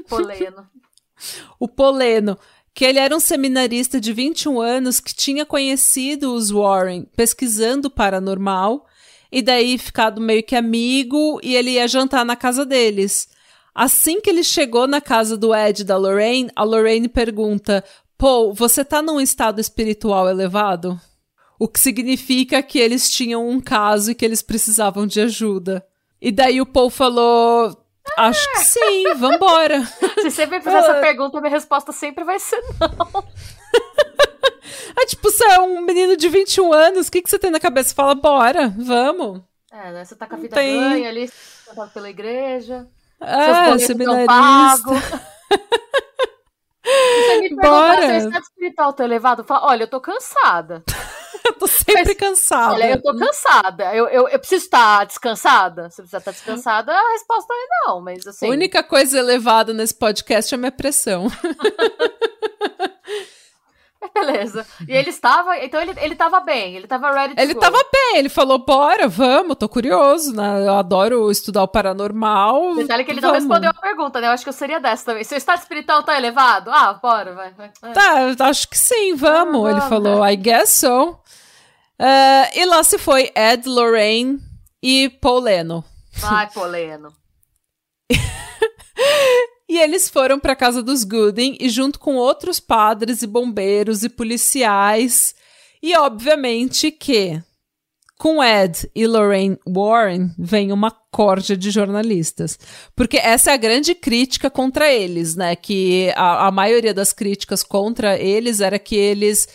Poleno. [laughs]
o Poleno. Que ele era um seminarista de 21 anos que tinha conhecido os Warren pesquisando paranormal e daí ficado meio que amigo e ele ia jantar na casa deles. Assim que ele chegou na casa do Ed e da Lorraine, a Lorraine pergunta: Paul, você tá num estado espiritual elevado? O que significa que eles tinham um caso e que eles precisavam de ajuda. E daí o Paul falou: Acho que sim, vambora. [laughs]
Se você me fizer essa [laughs] pergunta, minha resposta sempre vai ser não. [laughs]
é [laughs] tipo, você é um menino de 21 anos, o que, que você tem na cabeça? Fala, bora, vamos.
É, né? Você tá com a vida tem... ganha ali, você tá pela igreja.
É, seminarista. [laughs]
Você me perguntar se o estado espiritual tá elevado, fala, olha, eu tô cansada. [laughs]
eu tô sempre Mas, cansada.
Olha, eu tô cansada. Eu, eu, eu preciso estar descansada? Se precisa estar descansada, a resposta é não, mas assim...
A única coisa elevada nesse podcast é a minha pressão. [laughs]
Beleza. E ele estava. Então ele, ele estava bem, ele estava ready to
Ele estava bem, ele falou: bora, vamos, tô curioso, né? Eu adoro estudar o paranormal.
Detalhe que ele vamos. não respondeu a pergunta, né? Eu acho que eu seria dessa também. Seu estado espiritual tá elevado? Ah, bora, vai. vai.
Tá, acho que sim, vamos. Ah, ele falou, I guess so. Uh, e lá se foi Ed, Lorraine e Paul Leno.
Ai, Paul Leno. [laughs]
E eles foram para casa dos Gooden e junto com outros padres e bombeiros e policiais. E obviamente que com Ed e Lorraine Warren vem uma corja de jornalistas. Porque essa é a grande crítica contra eles, né? Que a, a maioria das críticas contra eles era que eles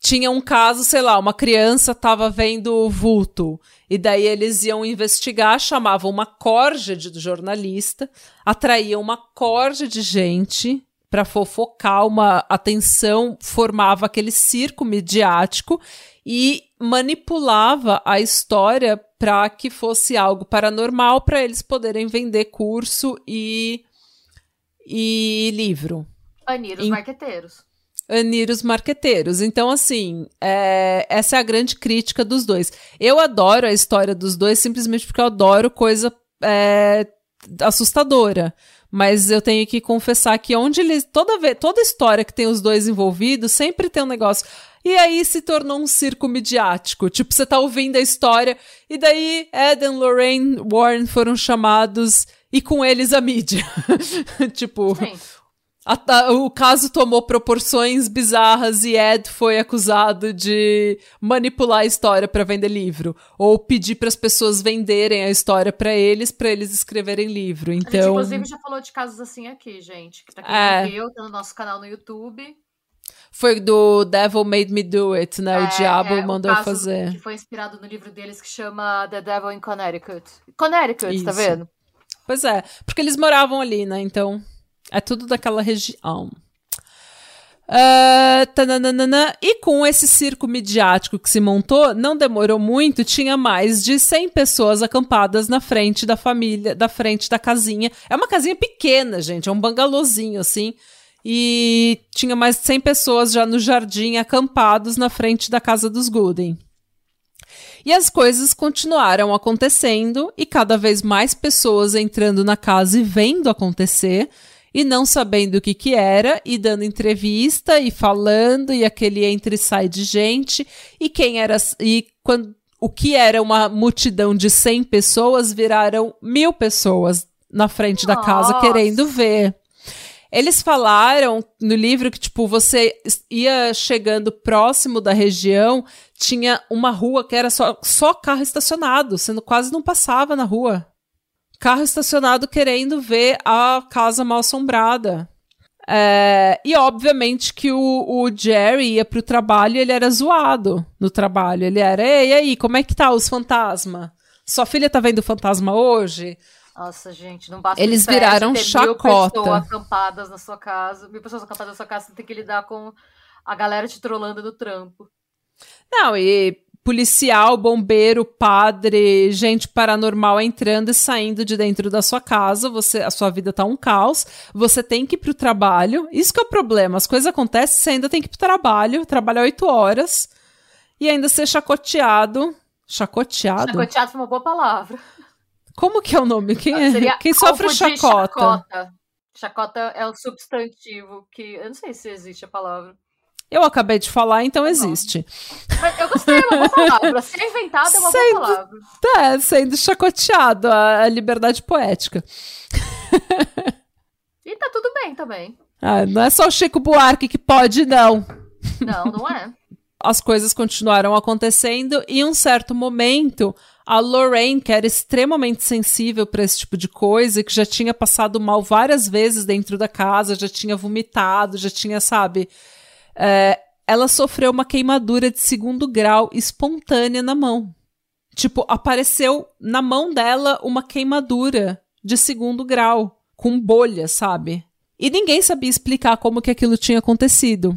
tinham um caso, sei lá, uma criança estava vendo vulto. E daí eles iam investigar, chamavam uma corja de jornalista, atraíam uma corja de gente para fofocar uma atenção, formava aquele circo midiático e manipulava a história para que fosse algo paranormal para eles poderem vender curso e e livro.
Banir os em... marqueteiros
unir os marqueteiros. Então, assim, é, essa é a grande crítica dos dois. Eu adoro a história dos dois simplesmente porque eu adoro coisa é, assustadora. Mas eu tenho que confessar que onde eles. Toda, vez, toda história que tem os dois envolvidos sempre tem um negócio. E aí se tornou um circo midiático. Tipo, você tá ouvindo a história, e daí Eden, Lorraine, Warren foram chamados, e com eles a mídia. [laughs] tipo, Sim a, o caso tomou proporções bizarras e Ed foi acusado de manipular a história para vender livro ou pedir para as pessoas venderem a história para eles para eles escreverem livro. Então, a gente,
então inclusive já falou de casos assim aqui, gente, que tá aqui é... no Rio, tá no nosso canal no YouTube.
Foi do Devil Made Me Do It, né? É, o diabo é, mandou fazer.
Que foi inspirado no livro deles que chama The Devil in Connecticut. Connecticut, tá Isso. tá vendo?
Pois é, porque eles moravam ali, né? Então. É tudo daquela região. Uh, e com esse circo midiático que se montou, não demorou muito, tinha mais de 100 pessoas acampadas na frente da família, da frente da casinha. É uma casinha pequena, gente, é um bangalôzinho assim. E tinha mais de 100 pessoas já no jardim acampados na frente da casa dos Gooden. E as coisas continuaram acontecendo e cada vez mais pessoas entrando na casa e vendo acontecer e não sabendo o que que era e dando entrevista e falando e aquele entre e sai de gente e quem era e quando o que era uma multidão de 100 pessoas viraram mil pessoas na frente Nossa. da casa querendo ver. Eles falaram no livro que, tipo, você ia chegando próximo da região, tinha uma rua que era só, só carro estacionado, você quase não passava na rua carro estacionado querendo ver a casa mal assombrada. É, e obviamente que o, o Jerry ia pro trabalho e ele era zoado no trabalho. Ele era, ei, aí, como é que tá os fantasmas? Sua filha tá vendo fantasma hoje?
Nossa, gente, não basta
Eles viraram
ter
chacota.
Mil pessoas acampadas na sua casa. Mil pessoas acampadas na sua casa, você tem que lidar com a galera te trollando no trampo.
Não, e policial, bombeiro, padre, gente paranormal entrando e saindo de dentro da sua casa, você, a sua vida tá um caos, você tem que ir pro trabalho. Isso que é o problema, as coisas acontecem, você ainda tem que ir pro trabalho, trabalhar oito horas e ainda ser chacoteado. Chacoteado?
Chacoteado foi uma boa palavra.
Como que é o nome? Quem, é? Quem sofre chacota?
chacota? Chacota é um substantivo que. Eu não sei se existe a palavra.
Eu acabei de falar, então existe.
Mas eu gostei, é uma boa [laughs] palavra. Se é inventado, é uma sendo, boa palavra.
É, sendo chacoteado, a, a liberdade poética.
E tá tudo bem também.
Ah, não é só o Chico Buarque que pode, não.
Não, não é. [laughs]
As coisas continuaram acontecendo e em um certo momento a Lorraine, que era extremamente sensível para esse tipo de coisa, que já tinha passado mal várias vezes dentro da casa, já tinha vomitado, já tinha, sabe? É, ela sofreu uma queimadura de segundo grau espontânea na mão. Tipo, apareceu na mão dela uma queimadura de segundo grau, com bolha, sabe? E ninguém sabia explicar como que aquilo tinha acontecido.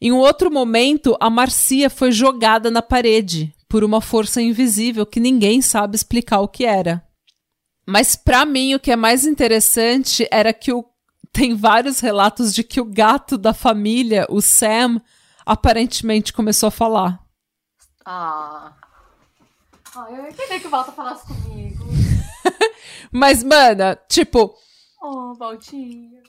Em um outro momento, a Marcia foi jogada na parede por uma força invisível que ninguém sabe explicar o que era. Mas para mim o que é mais interessante era que o... tem vários relatos de que o gato da família, o Sam, aparentemente começou a falar.
Ah. Ah, eu queria que o Walter falasse comigo. [laughs]
Mas, mana, tipo.
Oh, Valtinha.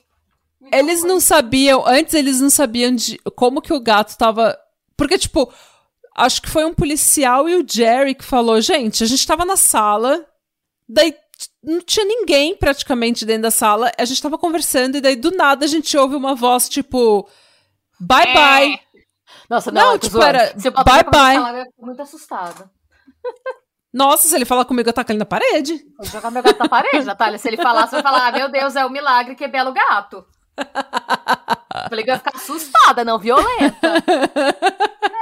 Eles não sabiam, antes eles não sabiam de como que o gato tava. Porque, tipo, acho que foi um policial e o Jerry que falou: gente, a gente tava na sala, daí não tinha ninguém praticamente dentro da sala, a gente tava conversando e daí do nada a gente ouve uma voz tipo: bye
É.
bye.
Nossa, não,
Não,
eu tô
tipo,
zoando.
era bye, bye.
falar, eu fico muito assustada.
Nossa, se ele falar comigo, eu taco ele na parede.
Vou jogar meu gato na parede, Natália. Se ele falar, você vai falar: ah, meu Deus, é um milagre, que belo gato. Falei que eu ia ficar assustada, não violenta. [laughs]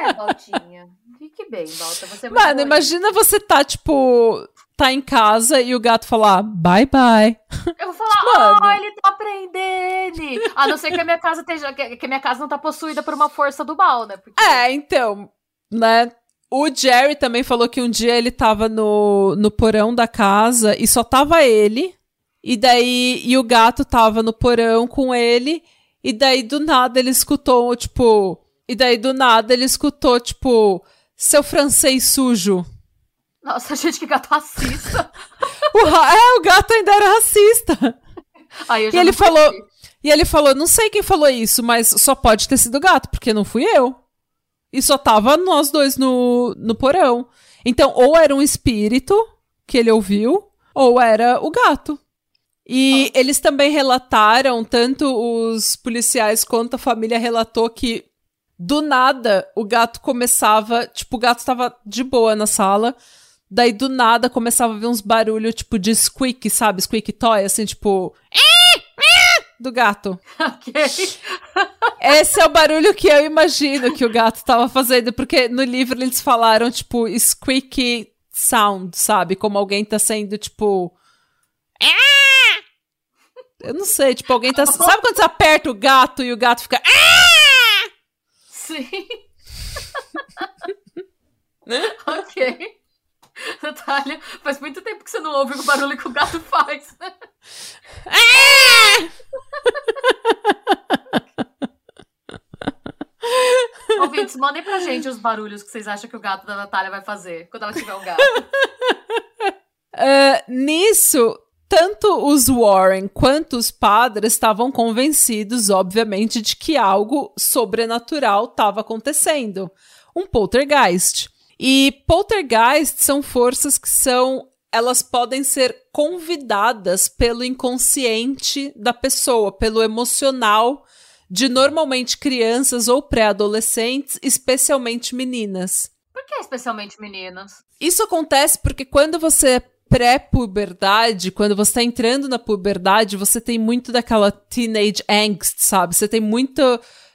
É, Valtinha. Fique bem, Valta. Você é
Mano, imagina você tá, tipo, tá em casa e o gato falar bye bye.
Eu vou falar, [laughs] ah, ele tá aprendendo. A não ser que a minha casa esteja, que que a minha casa não tá possuída por uma força do mal, né? Porque
É, então, né? O Jerry também falou que um dia ele tava no, no porão da casa e só tava ele. E daí, e o gato tava no porão com ele. E daí, do nada, ele escutou, tipo. E daí, do nada, ele escutou, tipo, seu francês sujo.
Nossa, [laughs] gente, que gato racista.
O ra- é, o gato ainda era racista.
Aí eu
E
já
ele
não
falou, e ele falou, não sei quem falou isso, mas só pode ter sido o gato, porque não fui eu. E só tava nós dois no, no porão. Então, ou era um espírito que ele ouviu, ou era o gato. E eles também relataram, tanto os policiais quanto a família relatou que do nada o gato começava, tipo, o gato tava de boa na sala, daí do nada começava a ver uns barulhos, tipo, de squeak, sabe? Squeak toy, assim, tipo, do gato. [laughs]
Ok.
Esse é o barulho que eu imagino que o gato tava fazendo, porque no livro eles falaram, tipo, squeaky sound, sabe? Como alguém tá sendo, tipo. "Ah!" Eu não sei, tipo, alguém tá. [laughs] Sabe quando você aperta o gato e o gato fica.
Sim. [laughs] ok. [laughs] Natália, faz muito tempo que você não ouve o barulho que o gato faz. né? Ouvintes, mandem pra gente os barulhos que vocês acham que o gato da Natália vai fazer quando ela tiver um gato.
Ah, nisso, tanto os Warren quanto os padres estavam convencidos, obviamente, de que algo sobrenatural estava acontecendo. Um poltergeist. E poltergeist são forças que são. Elas podem ser convidadas pelo inconsciente da pessoa, pelo emocional de normalmente crianças ou pré-adolescentes, especialmente meninas.
Por que especialmente meninas?
Isso acontece porque quando você é pré-puberdade, quando você tá entrando na puberdade, você tem muito daquela teenage angst, sabe? Você tem muito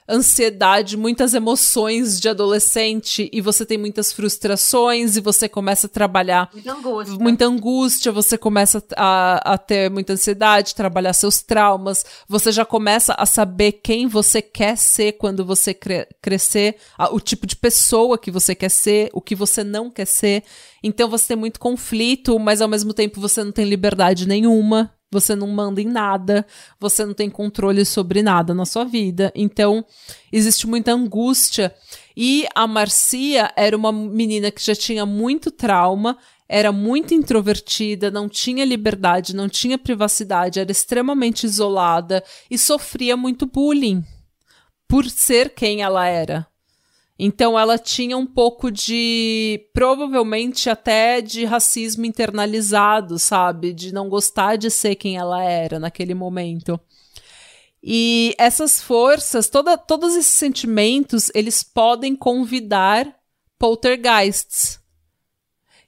ansiedade, muitas emoções de adolescente e você tem muitas frustrações e você começa a trabalhar
muita angústia,
muita angústia você começa a, a ter muita ansiedade, trabalhar seus traumas, você já começa a saber quem você quer ser quando você cre crescer, a, o tipo de pessoa que você quer ser, o que você não quer ser. Então você tem muito conflito, mas ao mesmo tempo você não tem liberdade nenhuma você não manda em nada, você não tem controle sobre nada na sua vida. Então, existe muita angústia. E a Marcia era uma menina que já tinha muito trauma, era muito introvertida, não tinha liberdade, não tinha privacidade, era extremamente isolada e sofria muito bullying por ser quem ela era. Então ela tinha um pouco de. provavelmente até de racismo internalizado, sabe? De não gostar de ser quem ela era naquele momento. E essas forças, toda, todos esses sentimentos, eles podem convidar poltergeists.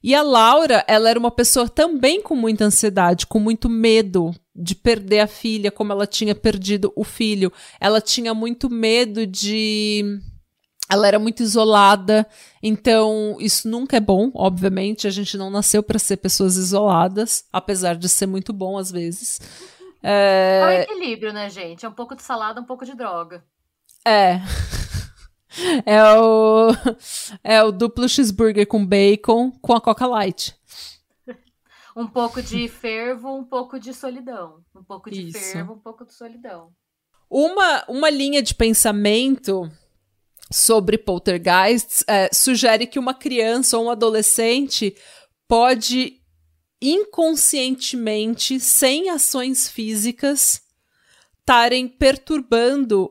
E a Laura, ela era uma pessoa também com muita ansiedade, com muito medo de perder a filha, como ela tinha perdido o filho. Ela tinha muito medo de ela era muito isolada, então isso nunca é bom, obviamente. A gente não nasceu para ser pessoas isoladas, apesar de ser muito bom às vezes.
É... [laughs] é um equilíbrio, né, gente? É um pouco de salada, um pouco de droga.
É. [laughs] É o, [laughs] é o duplo cheeseburger com bacon com a Coca Light.
Um pouco de fervo, um pouco de solidão. Um pouco de Isso. fervo, um pouco de solidão.
Uma, uma linha de pensamento sobre poltergeists é, sugere que uma criança ou um adolescente pode inconscientemente, sem ações físicas, estarem perturbando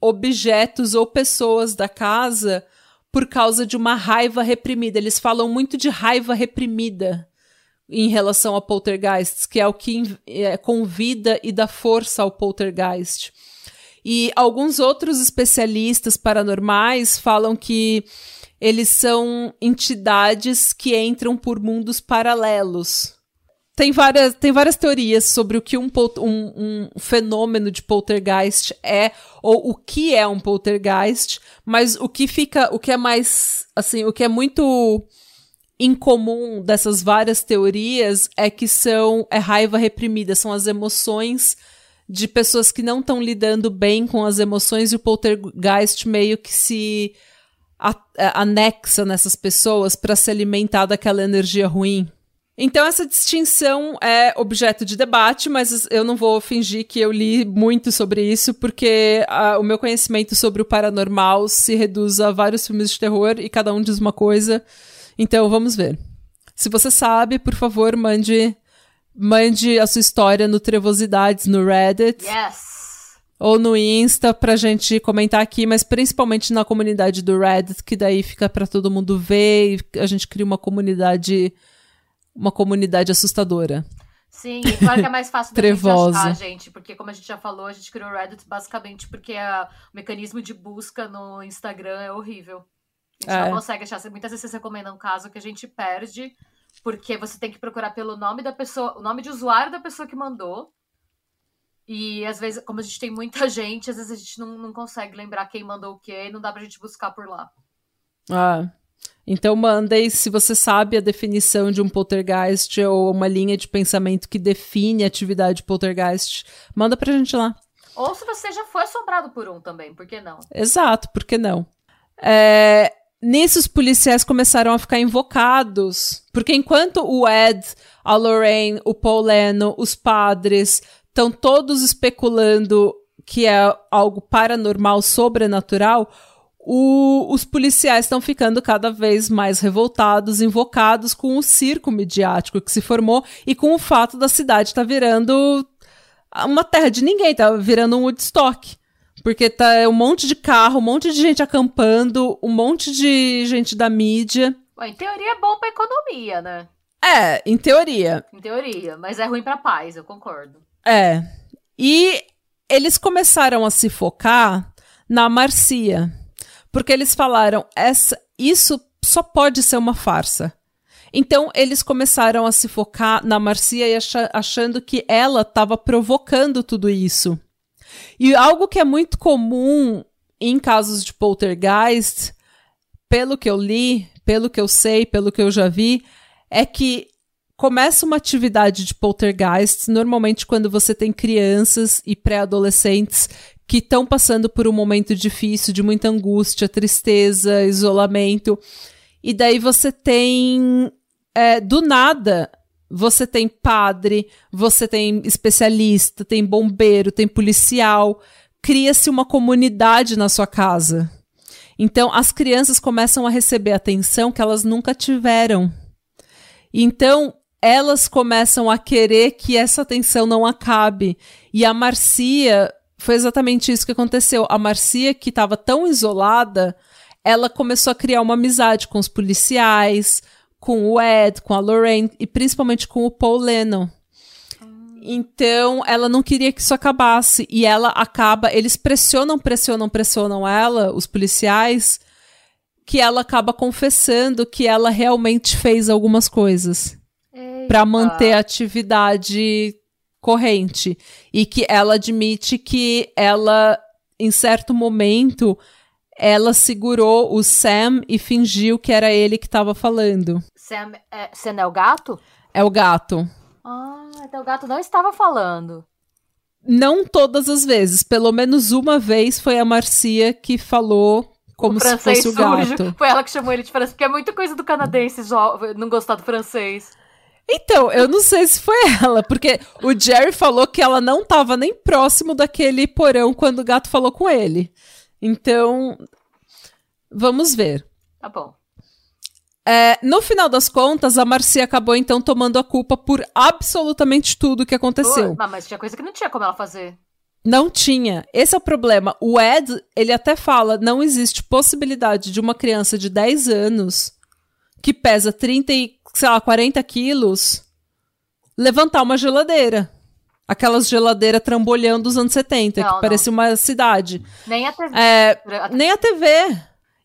objetos ou pessoas da casa por causa de uma raiva reprimida. Eles falam muito de raiva reprimida em relação a poltergeists, que é o que é, convida e dá força ao poltergeist. E alguns outros especialistas paranormais falam que eles são entidades que entram por mundos paralelos. Tem várias, tem várias teorias sobre o que um, um, um, fenômeno de poltergeist é, ou o que é um poltergeist, mas o que fica, o que é mais, assim, o que é muito incomum dessas várias teorias é que são, é raiva reprimida, são as emoções de pessoas que não estão lidando bem com as emoções e o poltergeist meio que se é, anexa nessas pessoas para se alimentar daquela energia ruim. Então essa distinção é objeto de debate, mas eu não vou fingir que eu li muito sobre isso, porque o meu conhecimento sobre o paranormal se reduz a vários filmes de terror e cada um diz uma coisa. Então vamos ver. Se você sabe, por favor, mande Mande a sua história no Trevosidades no Reddit.
Yes!
Ou no Insta pra gente comentar aqui, mas principalmente na comunidade do Reddit, que daí fica para todo mundo ver e a gente cria uma comunidade uma comunidade assustadora.
Sim, e claro que é mais fácil [laughs] da Trevosa. gente achar, gente, porque como a gente já falou, a gente criou o Reddit basicamente porque a, o mecanismo de busca no Instagram é horrível. A gente é. não consegue achar. Muitas vezes você recomenda um caso que a gente perde porque você tem que procurar pelo nome da pessoa, o nome de usuário da pessoa que mandou. E às vezes, como a gente tem muita [laughs] gente, às vezes a gente não, não consegue lembrar quem mandou o quê e não dá pra gente buscar por lá.
Ah. Então mandei se você sabe a definição de um poltergeist ou uma linha de pensamento que define a atividade poltergeist, manda pra gente lá.
Ou se você já foi assombrado por um também, por que não?
Exato, por que não? É, Nisso, os policiais começaram a ficar invocados, porque enquanto o Ed, a Lorraine, o Paul Leno, os padres estão todos especulando que é algo paranormal, sobrenatural, o, os policiais estão ficando cada vez mais revoltados, invocados com o circo midiático que se formou e com o fato da cidade estar tá virando uma terra de ninguém, tá virando um Woodstock. Porque tá um monte de carro, um monte de gente acampando, um monte de gente da mídia.
Bom, em teoria é bom pra economia, né?
É, em teoria.
Em teoria, mas é ruim pra paz, eu concordo.
É. E eles começaram a se focar na Marcia. Porque eles falaram, essa, isso só pode ser uma farsa. Então eles começaram a se focar na Marcia e achando que ela estava provocando tudo isso. E algo que é muito comum em casos de poltergeist, pelo que eu li, pelo que eu sei, pelo que eu já vi, é que começa uma atividade de poltergeist normalmente quando você tem crianças e pré-adolescentes que estão passando por um momento difícil, de muita angústia, tristeza, isolamento. E daí você tem, é, do nada, você tem padre, você tem especialista, tem bombeiro, tem policial. Cria-se uma comunidade na sua casa. Então, as crianças começam a receber atenção que elas nunca tiveram. Então, elas começam a querer que essa atenção não acabe. E a Marcia foi exatamente isso que aconteceu. A Marcia, que estava tão isolada, ela começou a criar uma amizade com os policiais, com o Ed, com a Lorraine e principalmente com o Paul Lennon. Então, ela não queria que isso acabasse. E ela acaba. Eles pressionam, pressionam, pressionam ela, os policiais, que ela acaba confessando que ela realmente fez algumas coisas para manter a atividade corrente e que ela admite que ela em certo momento ela segurou o Sam e fingiu que era ele que estava falando.
Sam é, Sam é o gato?
É o gato.
Ah, então o gato não estava falando.
Não todas as vezes, pelo menos uma vez foi a Marcia que falou como se fosse o gato. Sujo. [laughs]
Foi ela que chamou ele de francês, porque é muita coisa do canadense não gostar do francês.
Então, eu não sei se foi ela, porque o Jerry falou que ela não estava nem próximo daquele porão quando o gato falou com ele. Então, vamos ver.
Tá bom.
É, no final das contas, a Marcia acabou então tomando a culpa por absolutamente tudo que aconteceu.
Pô, mas tinha coisa que não tinha como ela fazer.
Não tinha. Esse é o problema. O Ed, ele até fala, não existe possibilidade de uma criança de 10 anos que pesa 30 e sei lá, 40 quilos, levantar uma geladeira. Aquelas geladeiras trambolhando dos anos 70, não, que parecia uma cidade.
Nem a TV.
É, nem a TV.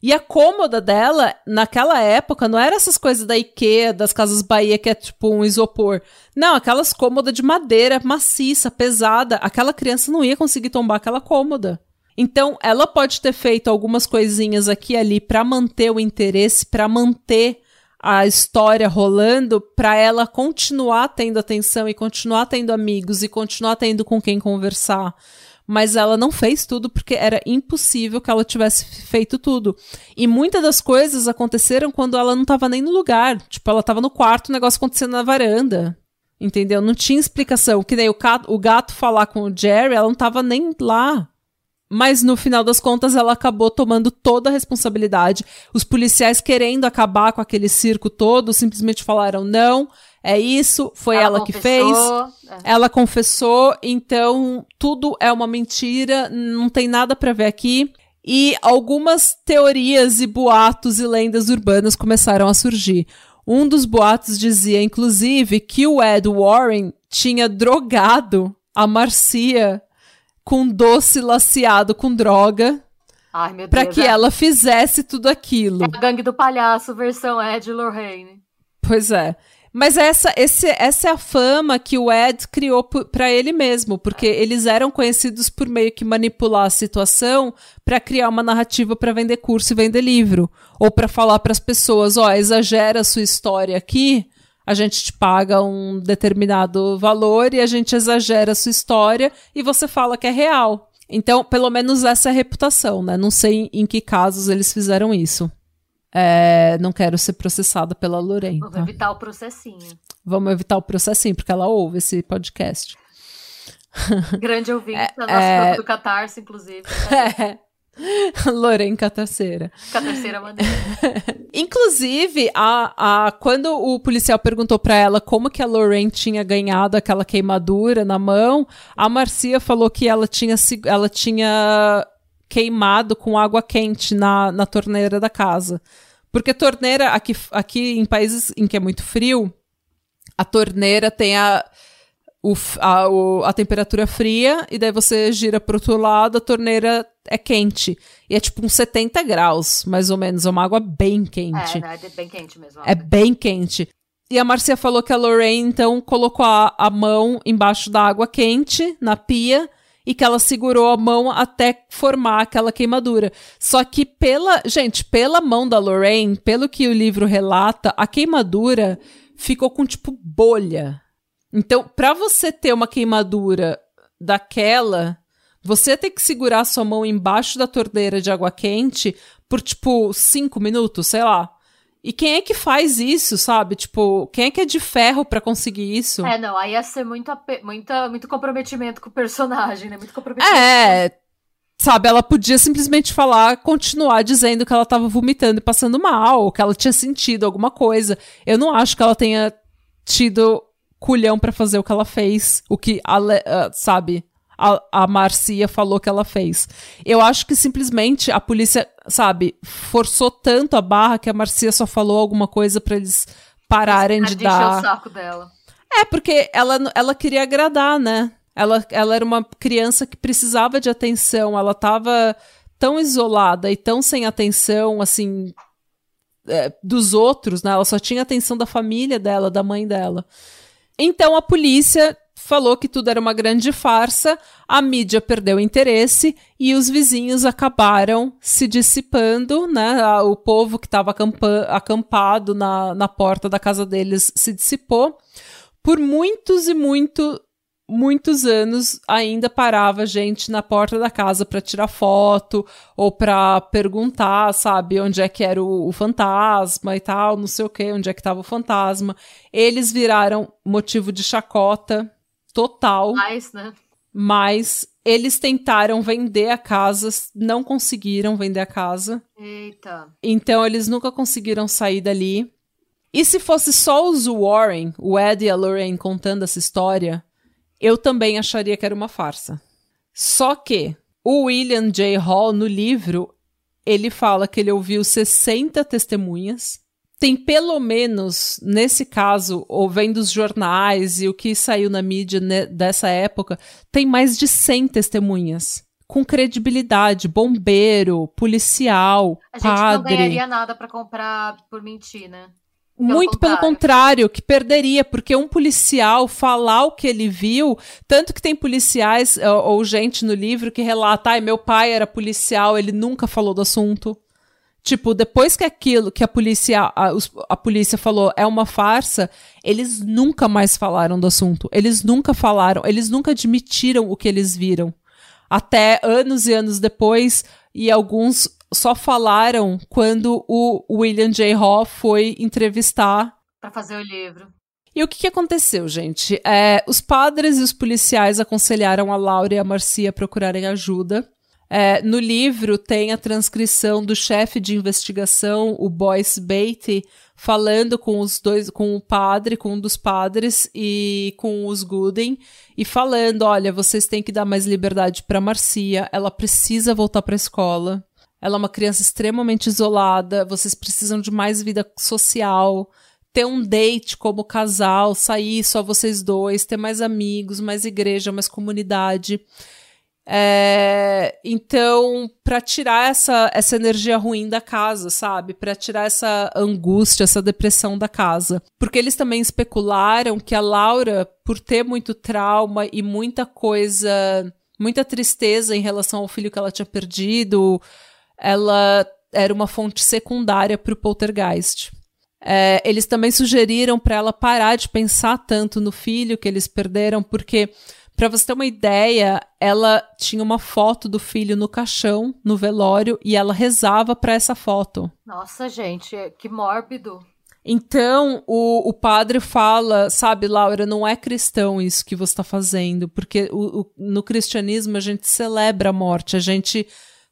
E a cômoda dela, naquela época, não era essas coisas da IKEA, das Casas Bahia, que é tipo um isopor. Não, aquelas cômodas de madeira maciça, pesada. Aquela criança não ia conseguir tombar aquela cômoda. Então, ela pode ter feito algumas coisinhas aqui e ali para manter o interesse, para manter a história rolando para ela continuar tendo atenção e continuar tendo amigos e continuar tendo com quem conversar. Mas ela não fez tudo porque era impossível que ela tivesse feito tudo. E muitas das coisas aconteceram quando ela não estava nem no lugar. Tipo, ela estava no quarto, o negócio acontecendo na varanda. Entendeu? Não tinha explicação. Que nem o gato, falar com o Jerry, ela não estava nem lá. Mas no final das contas, ela acabou tomando toda a responsabilidade. Os policiais querendo acabar com aquele circo todo, simplesmente falaram: não, é isso, foi ela, ela que fez. É. Ela confessou, então tudo é uma mentira, não tem nada para ver aqui. E algumas teorias e boatos e lendas urbanas começaram a surgir. Um dos boatos dizia, inclusive, que o Ed Warren tinha drogado a Marcia com doce laciado com droga.
Ai, meu Deus.
Pra que é... ela fizesse tudo aquilo. É
a gangue do palhaço, versão Ed Lorraine.
Pois é. Mas essa, esse, essa é a fama que o Ed criou para ele mesmo, porque eles eram conhecidos por meio que manipular a situação para criar uma narrativa para vender curso e vender livro, ou para falar para as pessoas, ó, oh, exagera a sua história aqui, a gente te paga um determinado valor e a gente exagera a sua história e você fala que é real. Então, pelo menos essa é a reputação, né? Não sei em que casos eles fizeram isso. É, não quero ser processada pela Lorena.
Vamos tá? evitar o processinho.
Vamos evitar o processinho, porque ela ouve esse podcast.
Grande ouvinte [laughs] é, da nossa é... do Catarse, inclusive. [laughs]
É. [laughs] Lorena Catarceira.
Catarceira maneira. [laughs]
Inclusive, a, a, quando o policial perguntou para ela como que a Lorraine tinha ganhado aquela queimadura na mão, a Marcia falou que ela tinha, ela tinha queimado com água quente na, na torneira da casa. Porque torneira, aqui, aqui em países em que é muito frio, a torneira tem a o, a, o, a temperatura fria, e daí você gira pro outro lado, a torneira é quente. E é tipo uns 70 graus, mais ou menos. É uma água bem quente.
É, é bem quente mesmo.
É bem quente. E a Marcia falou que a Lorraine, então, colocou a, a mão embaixo da água quente, na pia, e que ela segurou a mão até formar aquela queimadura. Só que pela, gente, pela mão da Lorraine, pelo que o livro relata, a queimadura ficou com tipo bolha. Então, para você ter uma queimadura daquela, você tem que segurar sua mão embaixo da torneira de água quente por tipo cinco minutos, sei lá. E quem é que faz isso, sabe? Tipo, quem é que é de ferro para conseguir isso?
É, não, aí ia ser muito, muita, muito comprometimento com o personagem, né? Muito comprometimento.
É, sabe, ela podia simplesmente falar, continuar dizendo que ela tava vomitando e passando mal, que ela tinha sentido alguma coisa. Eu não acho que ela tenha tido culhão para fazer o que ela fez, o que, uh, sabe, a, a Marcia falou que ela fez. Eu acho que simplesmente a polícia, sabe, forçou tanto a barra que a Marcia só falou alguma coisa para eles pararem de dar.
o saco dela.
É, porque ela, ela queria agradar, né? Ela, ela era uma criança que precisava de atenção, ela tava tão isolada e tão sem atenção, assim, é, dos outros, né? Ela só tinha atenção da família dela, da mãe dela. Então a polícia falou que tudo era uma grande farsa, a mídia perdeu interesse e os vizinhos acabaram se dissipando, né? O povo que estava acampado na, na porta da casa deles se dissipou. Por muitos e muito, muitos anos ainda parava gente na porta da casa para tirar foto ou para perguntar, sabe, onde é que era o, o, fantasma e tal, não sei o que, onde é que estava o fantasma. Eles viraram motivo de chacota total.
Mais, né?
Mas eles tentaram vender a casa, não conseguiram vender a casa.
Eita.
Então eles nunca conseguiram sair dali. E se fosse só os Warren, o Ed e a Lorraine contando essa história, eu também acharia que era uma farsa. Só que o William J. Hall, no livro, ele fala que ele ouviu 60 testemunhas tem pelo menos, nesse caso, ou vendo os jornais e o que saiu na mídia dessa época, tem mais de 100 testemunhas. Com credibilidade, bombeiro, policial,
A
gente padre.
não ganharia nada para comprar por mentir, né?
Pelo Muito contrário. pelo contrário, que perderia, porque um policial falar o que ele viu, tanto que tem policiais ou, ou gente no livro que relata, ai, meu pai era policial, ele nunca falou do assunto. Tipo, depois que aquilo que a polícia, a, a, polícia falou é uma farsa, eles nunca mais falaram do assunto. Eles nunca falaram, eles nunca admitiram o que eles viram. Até anos e anos depois, e alguns só falaram quando o William J. Hoff foi entrevistar.
Para fazer o livro.
E o que, que aconteceu, gente? É, os padres e os policiais aconselharam a Laura e a Marcia a procurarem ajuda. É, no livro tem a transcrição do chefe de investigação, o Boyce Beatty, falando com os dois, com o padre, com um dos padres e com os Gooden, e falando: olha, vocês têm que dar mais liberdade para Marcia, ela precisa voltar para a escola. Ela é uma criança extremamente isolada, vocês precisam de mais vida social, ter um date como casal, sair só vocês dois, ter mais amigos, mais igreja, mais comunidade. É, então, para tirar essa, essa energia ruim da casa, sabe? Para tirar essa angústia, essa depressão da casa. Porque eles também especularam que a Laura, por ter muito trauma e muita coisa, muita tristeza em relação ao filho que ela tinha perdido, ela era uma fonte secundária para o poltergeist. É, eles também sugeriram para ela parar de pensar tanto no filho que eles perderam, porque para você ter uma ideia, ela tinha uma foto do filho no caixão, no velório, e ela rezava para essa foto.
Nossa, gente, que mórbido.
Então, o, o padre fala, sabe, Laura, não é cristão isso que você está fazendo, porque o, o, no cristianismo a gente celebra a morte, a gente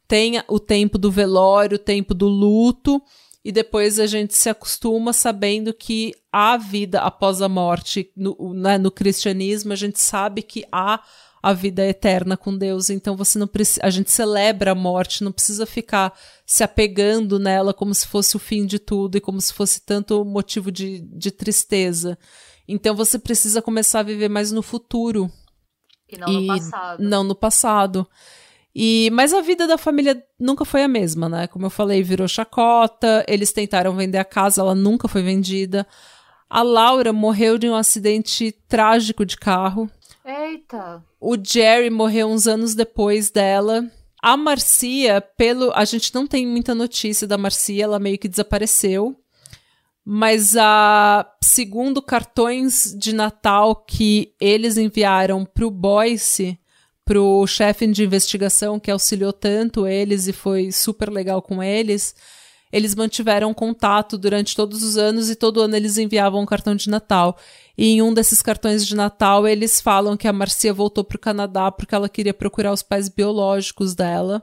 tem o tempo do velório, o tempo do luto, e depois a gente se acostuma sabendo que há vida após a morte. No, né, no cristianismo, a gente sabe que há a vida eterna com Deus. Então você não precisa, a gente celebra a morte, não precisa ficar se apegando nela como se fosse o fim de tudo e como se fosse tanto motivo de, de tristeza. Então você precisa começar a viver mais no futuro.
E não e no passado.
Não no passado. E, mas a vida da família nunca foi a mesma, né? Como eu falei, virou chacota. Eles tentaram vender a casa, ela nunca foi vendida. A Laura morreu de um acidente trágico de carro.
Eita.
O Jerry morreu uns anos depois dela. A Marcia, pelo. A gente não tem muita notícia da Marcia, ela meio que desapareceu. Mas a segundo cartões de Natal que eles enviaram pro Boyce, pro chefe de investigação que auxiliou tanto eles e foi super legal com eles, eles mantiveram contato durante todos os anos e todo ano eles enviavam um cartão de Natal. E em um desses cartões de Natal, eles falam que a Marcia voltou para o Canadá porque ela queria procurar os pais biológicos dela.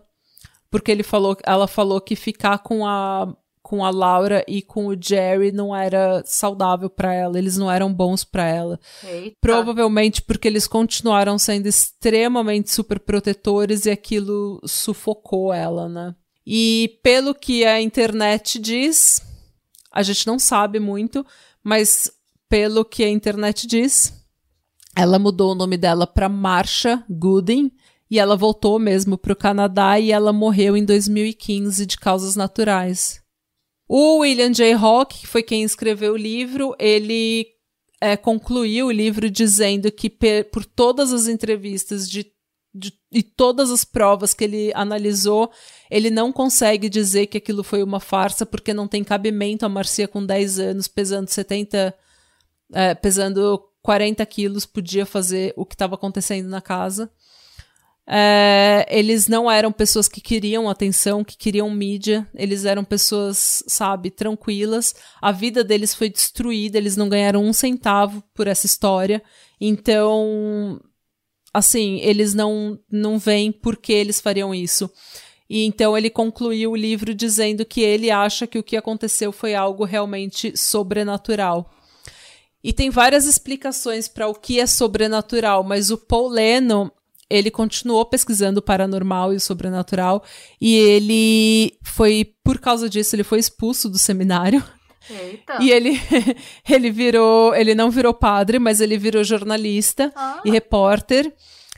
Porque ele falou, ela falou que ficar com a com a Laura e com o Jerry não era saudável para ela, eles não eram bons para ela.
Eita.
Provavelmente porque eles continuaram sendo extremamente super protetores e aquilo sufocou ela, né? E pelo que a internet diz, a gente não sabe muito, mas pelo que a internet diz, ela mudou o nome dela para Marsha Gooding e ela voltou mesmo para o Canadá e ela morreu em 2015 de causas naturais. O William J. Hawke, que foi quem escreveu o livro, ele é, concluiu o livro dizendo que por todas as entrevistas de de, e todas as provas que ele analisou, ele não consegue dizer que aquilo foi uma farsa, porque não tem cabimento a Marcia com 10 anos, pesando 70, é, pesando 40 quilos, podia fazer o que estava acontecendo na casa. É, eles não eram pessoas que queriam atenção, que queriam mídia, eles eram pessoas, sabe, tranquilas. A vida deles foi destruída, eles não ganharam um centavo por essa história. Então, assim, eles não, não veem por que eles fariam isso. E então ele concluiu o livro dizendo que ele acha que o que aconteceu foi algo realmente sobrenatural. E tem várias explicações para o que é sobrenatural, mas o Paul Leno, ele continuou pesquisando o paranormal e o sobrenatural, e ele foi, por causa disso, ele foi expulso do seminário.
Eita.
E ele, [laughs] ele virou, ele não virou padre, mas ele virou jornalista
Ah.
e repórter.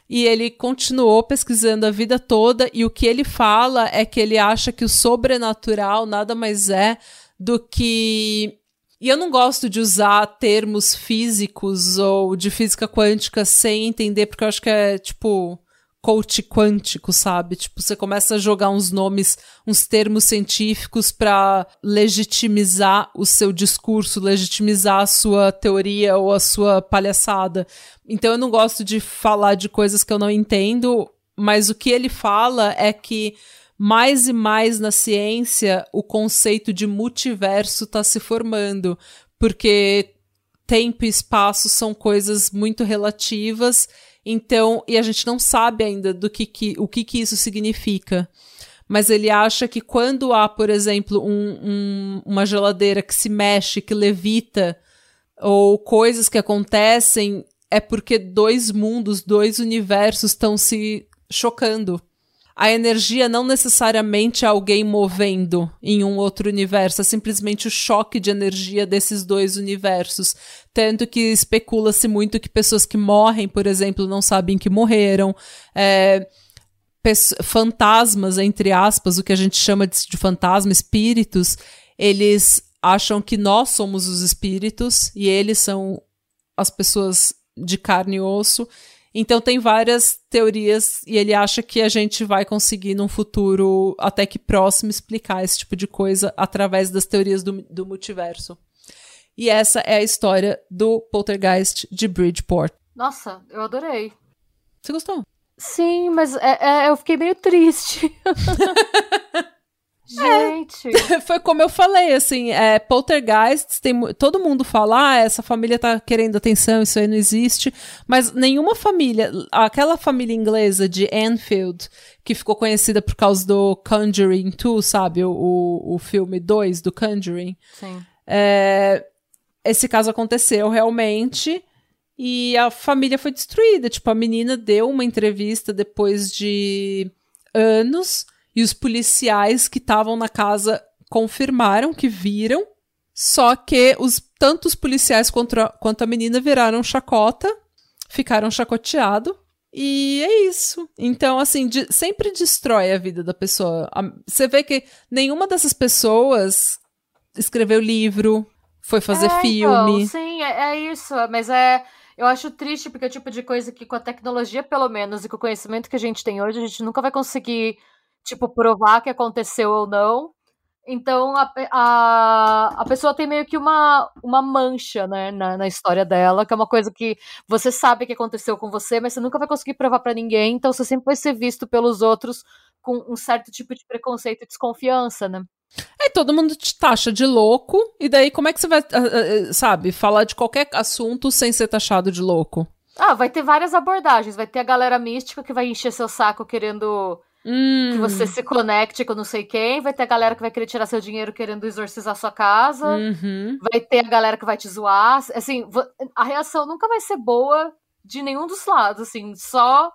E ele continuou pesquisando a vida toda. E o que ele fala é que ele acha que o sobrenatural nada mais é do que. E eu não gosto de usar termos físicos ou de física quântica sem entender, porque eu acho que é tipo coach quântico, sabe? Tipo, você começa a jogar uns nomes, uns termos científicos para legitimizar o seu discurso, legitimizar a sua teoria ou a sua palhaçada. Então eu não gosto de falar de coisas que eu não entendo, mas o que ele fala é que mais e mais na ciência o conceito de multiverso está se formando, porque tempo e espaço são coisas muito relativas então, e a gente não sabe ainda do que, que o que, que isso significa. Mas ele acha que quando há, por exemplo, um, um, uma geladeira que se mexe, que levita, ou coisas que acontecem, é porque dois mundos, dois universos estão se chocando. A energia não necessariamente é alguém movendo em um outro universo, é simplesmente o choque de energia desses dois universos. Tanto que especula-se muito que pessoas que morrem, por exemplo, não sabem que morreram. É, fantasmas, entre aspas, o que a gente chama de, de fantasma, espíritos, eles acham que nós somos os espíritos e eles são as pessoas de carne e osso. Então tem várias teorias e ele acha que a gente vai conseguir num futuro até que próximo explicar esse tipo de coisa através das teorias do, do multiverso. E essa é a história do Poltergeist de Bridgeport.
Nossa, eu adorei.
Você gostou?
Sim, mas é, é, eu fiquei meio triste. [laughs] Gente. [laughs]
Foi como eu falei, assim, é, poltergeists, tem, todo mundo fala, ah, essa família tá querendo atenção, isso aí não existe, mas nenhuma família, aquela família inglesa de Anfield, que ficou conhecida por causa do Conjuring 2, sabe, o, o, o filme 2 do Conjuring,
Sim.
é, esse caso aconteceu realmente, e a família foi destruída, tipo, a menina deu uma entrevista depois de anos, e os policiais que estavam na casa confirmaram que viram, só que os tantos policiais contra, quanto a menina viraram chacota, ficaram chacoteados. E é isso. Então, assim, de, sempre destrói a vida da pessoa. A, você vê que nenhuma dessas pessoas escreveu livro, foi fazer
é,
filme.
Então, sim, é, é isso. Mas é. Eu acho triste porque é o tipo de coisa que com a tecnologia, pelo menos, e com o conhecimento que a gente tem hoje, a gente nunca vai conseguir, tipo, provar que aconteceu ou não. Então a, a, a pessoa tem meio que uma, uma mancha né, na, na história dela, que é uma coisa que você sabe que aconteceu com você, mas você nunca vai conseguir provar para ninguém, então você sempre vai ser visto pelos outros com um certo tipo de preconceito e desconfiança, né?
Aí todo mundo te taxa de louco, e daí como é que você vai, sabe, falar de qualquer assunto sem ser taxado de louco?
Ah, vai ter várias abordagens. Vai ter a galera mística que vai encher seu saco querendo hum. que você se conecte com não sei quem. Vai ter a galera que vai querer tirar seu dinheiro querendo exorcizar sua casa.
Uhum.
Vai ter a galera que vai te zoar. Assim, a reação nunca vai ser boa de nenhum dos lados, assim, só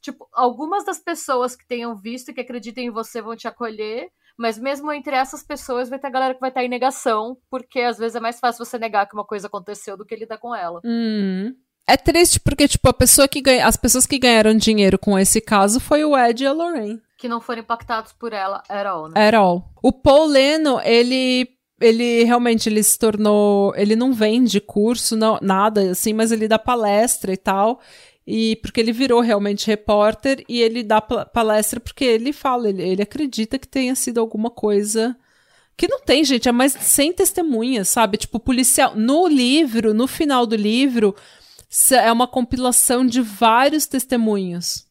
tipo, algumas das pessoas que tenham visto e que acreditem em você vão te acolher, mas mesmo entre essas pessoas vai ter a galera que vai estar em negação, porque às vezes é mais fácil você negar que uma coisa aconteceu do que lidar com ela.
Uhum. É triste porque, tipo, a pessoa que ganha, as pessoas que ganharam dinheiro com esse caso foi o Ed e a Lorraine.
Que não foram impactados por ela at all, né?
At all. O Paul Leno, ele ele realmente ele se tornou, ele não vende curso, não, nada assim, mas ele dá palestra e tal. E porque ele virou realmente repórter e ele dá palestra porque ele fala, ele, ele acredita que tenha sido alguma coisa que não tem, gente, é mais 100 testemunhas, sabe? Tipo, policial. No livro, no final do livro, é uma compilação de vários testemunhos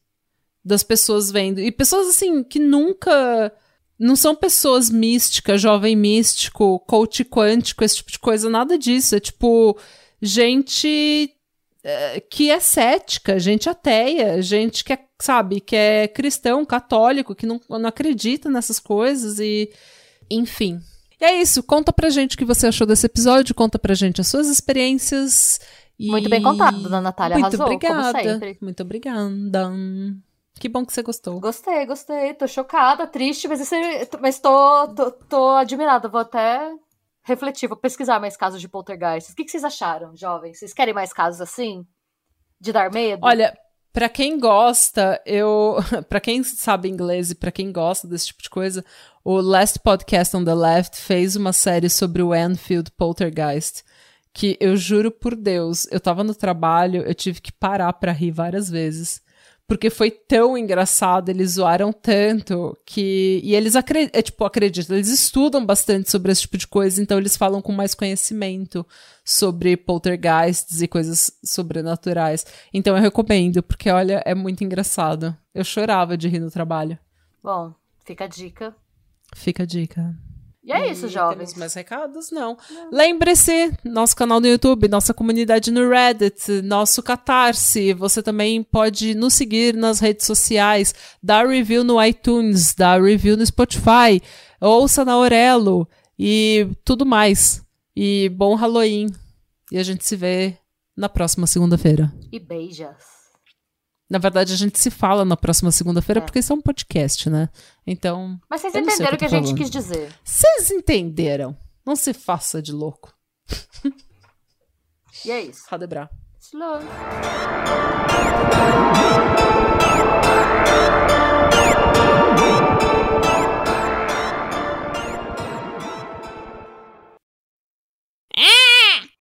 das pessoas vendo. E pessoas, assim, que nunca. Não são pessoas místicas, jovem místico, coach quântico, esse tipo de coisa, nada disso. É tipo gente é, que é cética, gente ateia, gente que é, sabe, que é cristão, católico, que não, não acredita nessas coisas e. Enfim. E é isso. Conta pra gente o que você achou desse episódio, conta pra gente as suas experiências. E...
Muito bem contado, dona Natália. Muito arrasou, obrigada.
Muito obrigada. Que bom que você gostou.
Gostei, gostei. Tô chocada, triste, mas, esse, mas tô, tô, tô admirada. Vou até refletir, vou pesquisar mais casos de poltergeist. O que, que vocês acharam, jovens? Vocês querem mais casos assim? De dar medo?
Olha, para quem gosta, eu, [laughs] para quem sabe inglês e para quem gosta desse tipo de coisa, o Last Podcast on the Left fez uma série sobre o Enfield Poltergeist que eu juro por Deus, eu tava no trabalho, eu tive que parar para rir várias vezes. Porque foi tão engraçado, eles zoaram tanto que. E eles acreditam, é, tipo, acreditam, eles estudam bastante sobre esse tipo de coisa, então eles falam com mais conhecimento sobre poltergeists e coisas sobrenaturais. Então eu recomendo, porque olha, é muito engraçado. Eu chorava de rir no trabalho.
Bom, fica a dica.
Fica a dica.
E é isso, jovens.
Temos mais recados? Não. não. Lembre-se, nosso canal no YouTube, nossa comunidade no Reddit, nosso Catarse. Você também pode nos seguir nas redes sociais, dar review no iTunes, dar review no Spotify, ouça na Aurelo e tudo mais. E bom Halloween. E a gente se vê na próxima segunda-feira.
E beijas.
Na verdade, a gente se fala na próxima segunda-feira, é. porque isso é um podcast, né? Então.
Mas vocês entenderam o que, a gente quis dizer.
Vocês entenderam. Não se faça de louco.
e é isso.
Radebra.
Slow.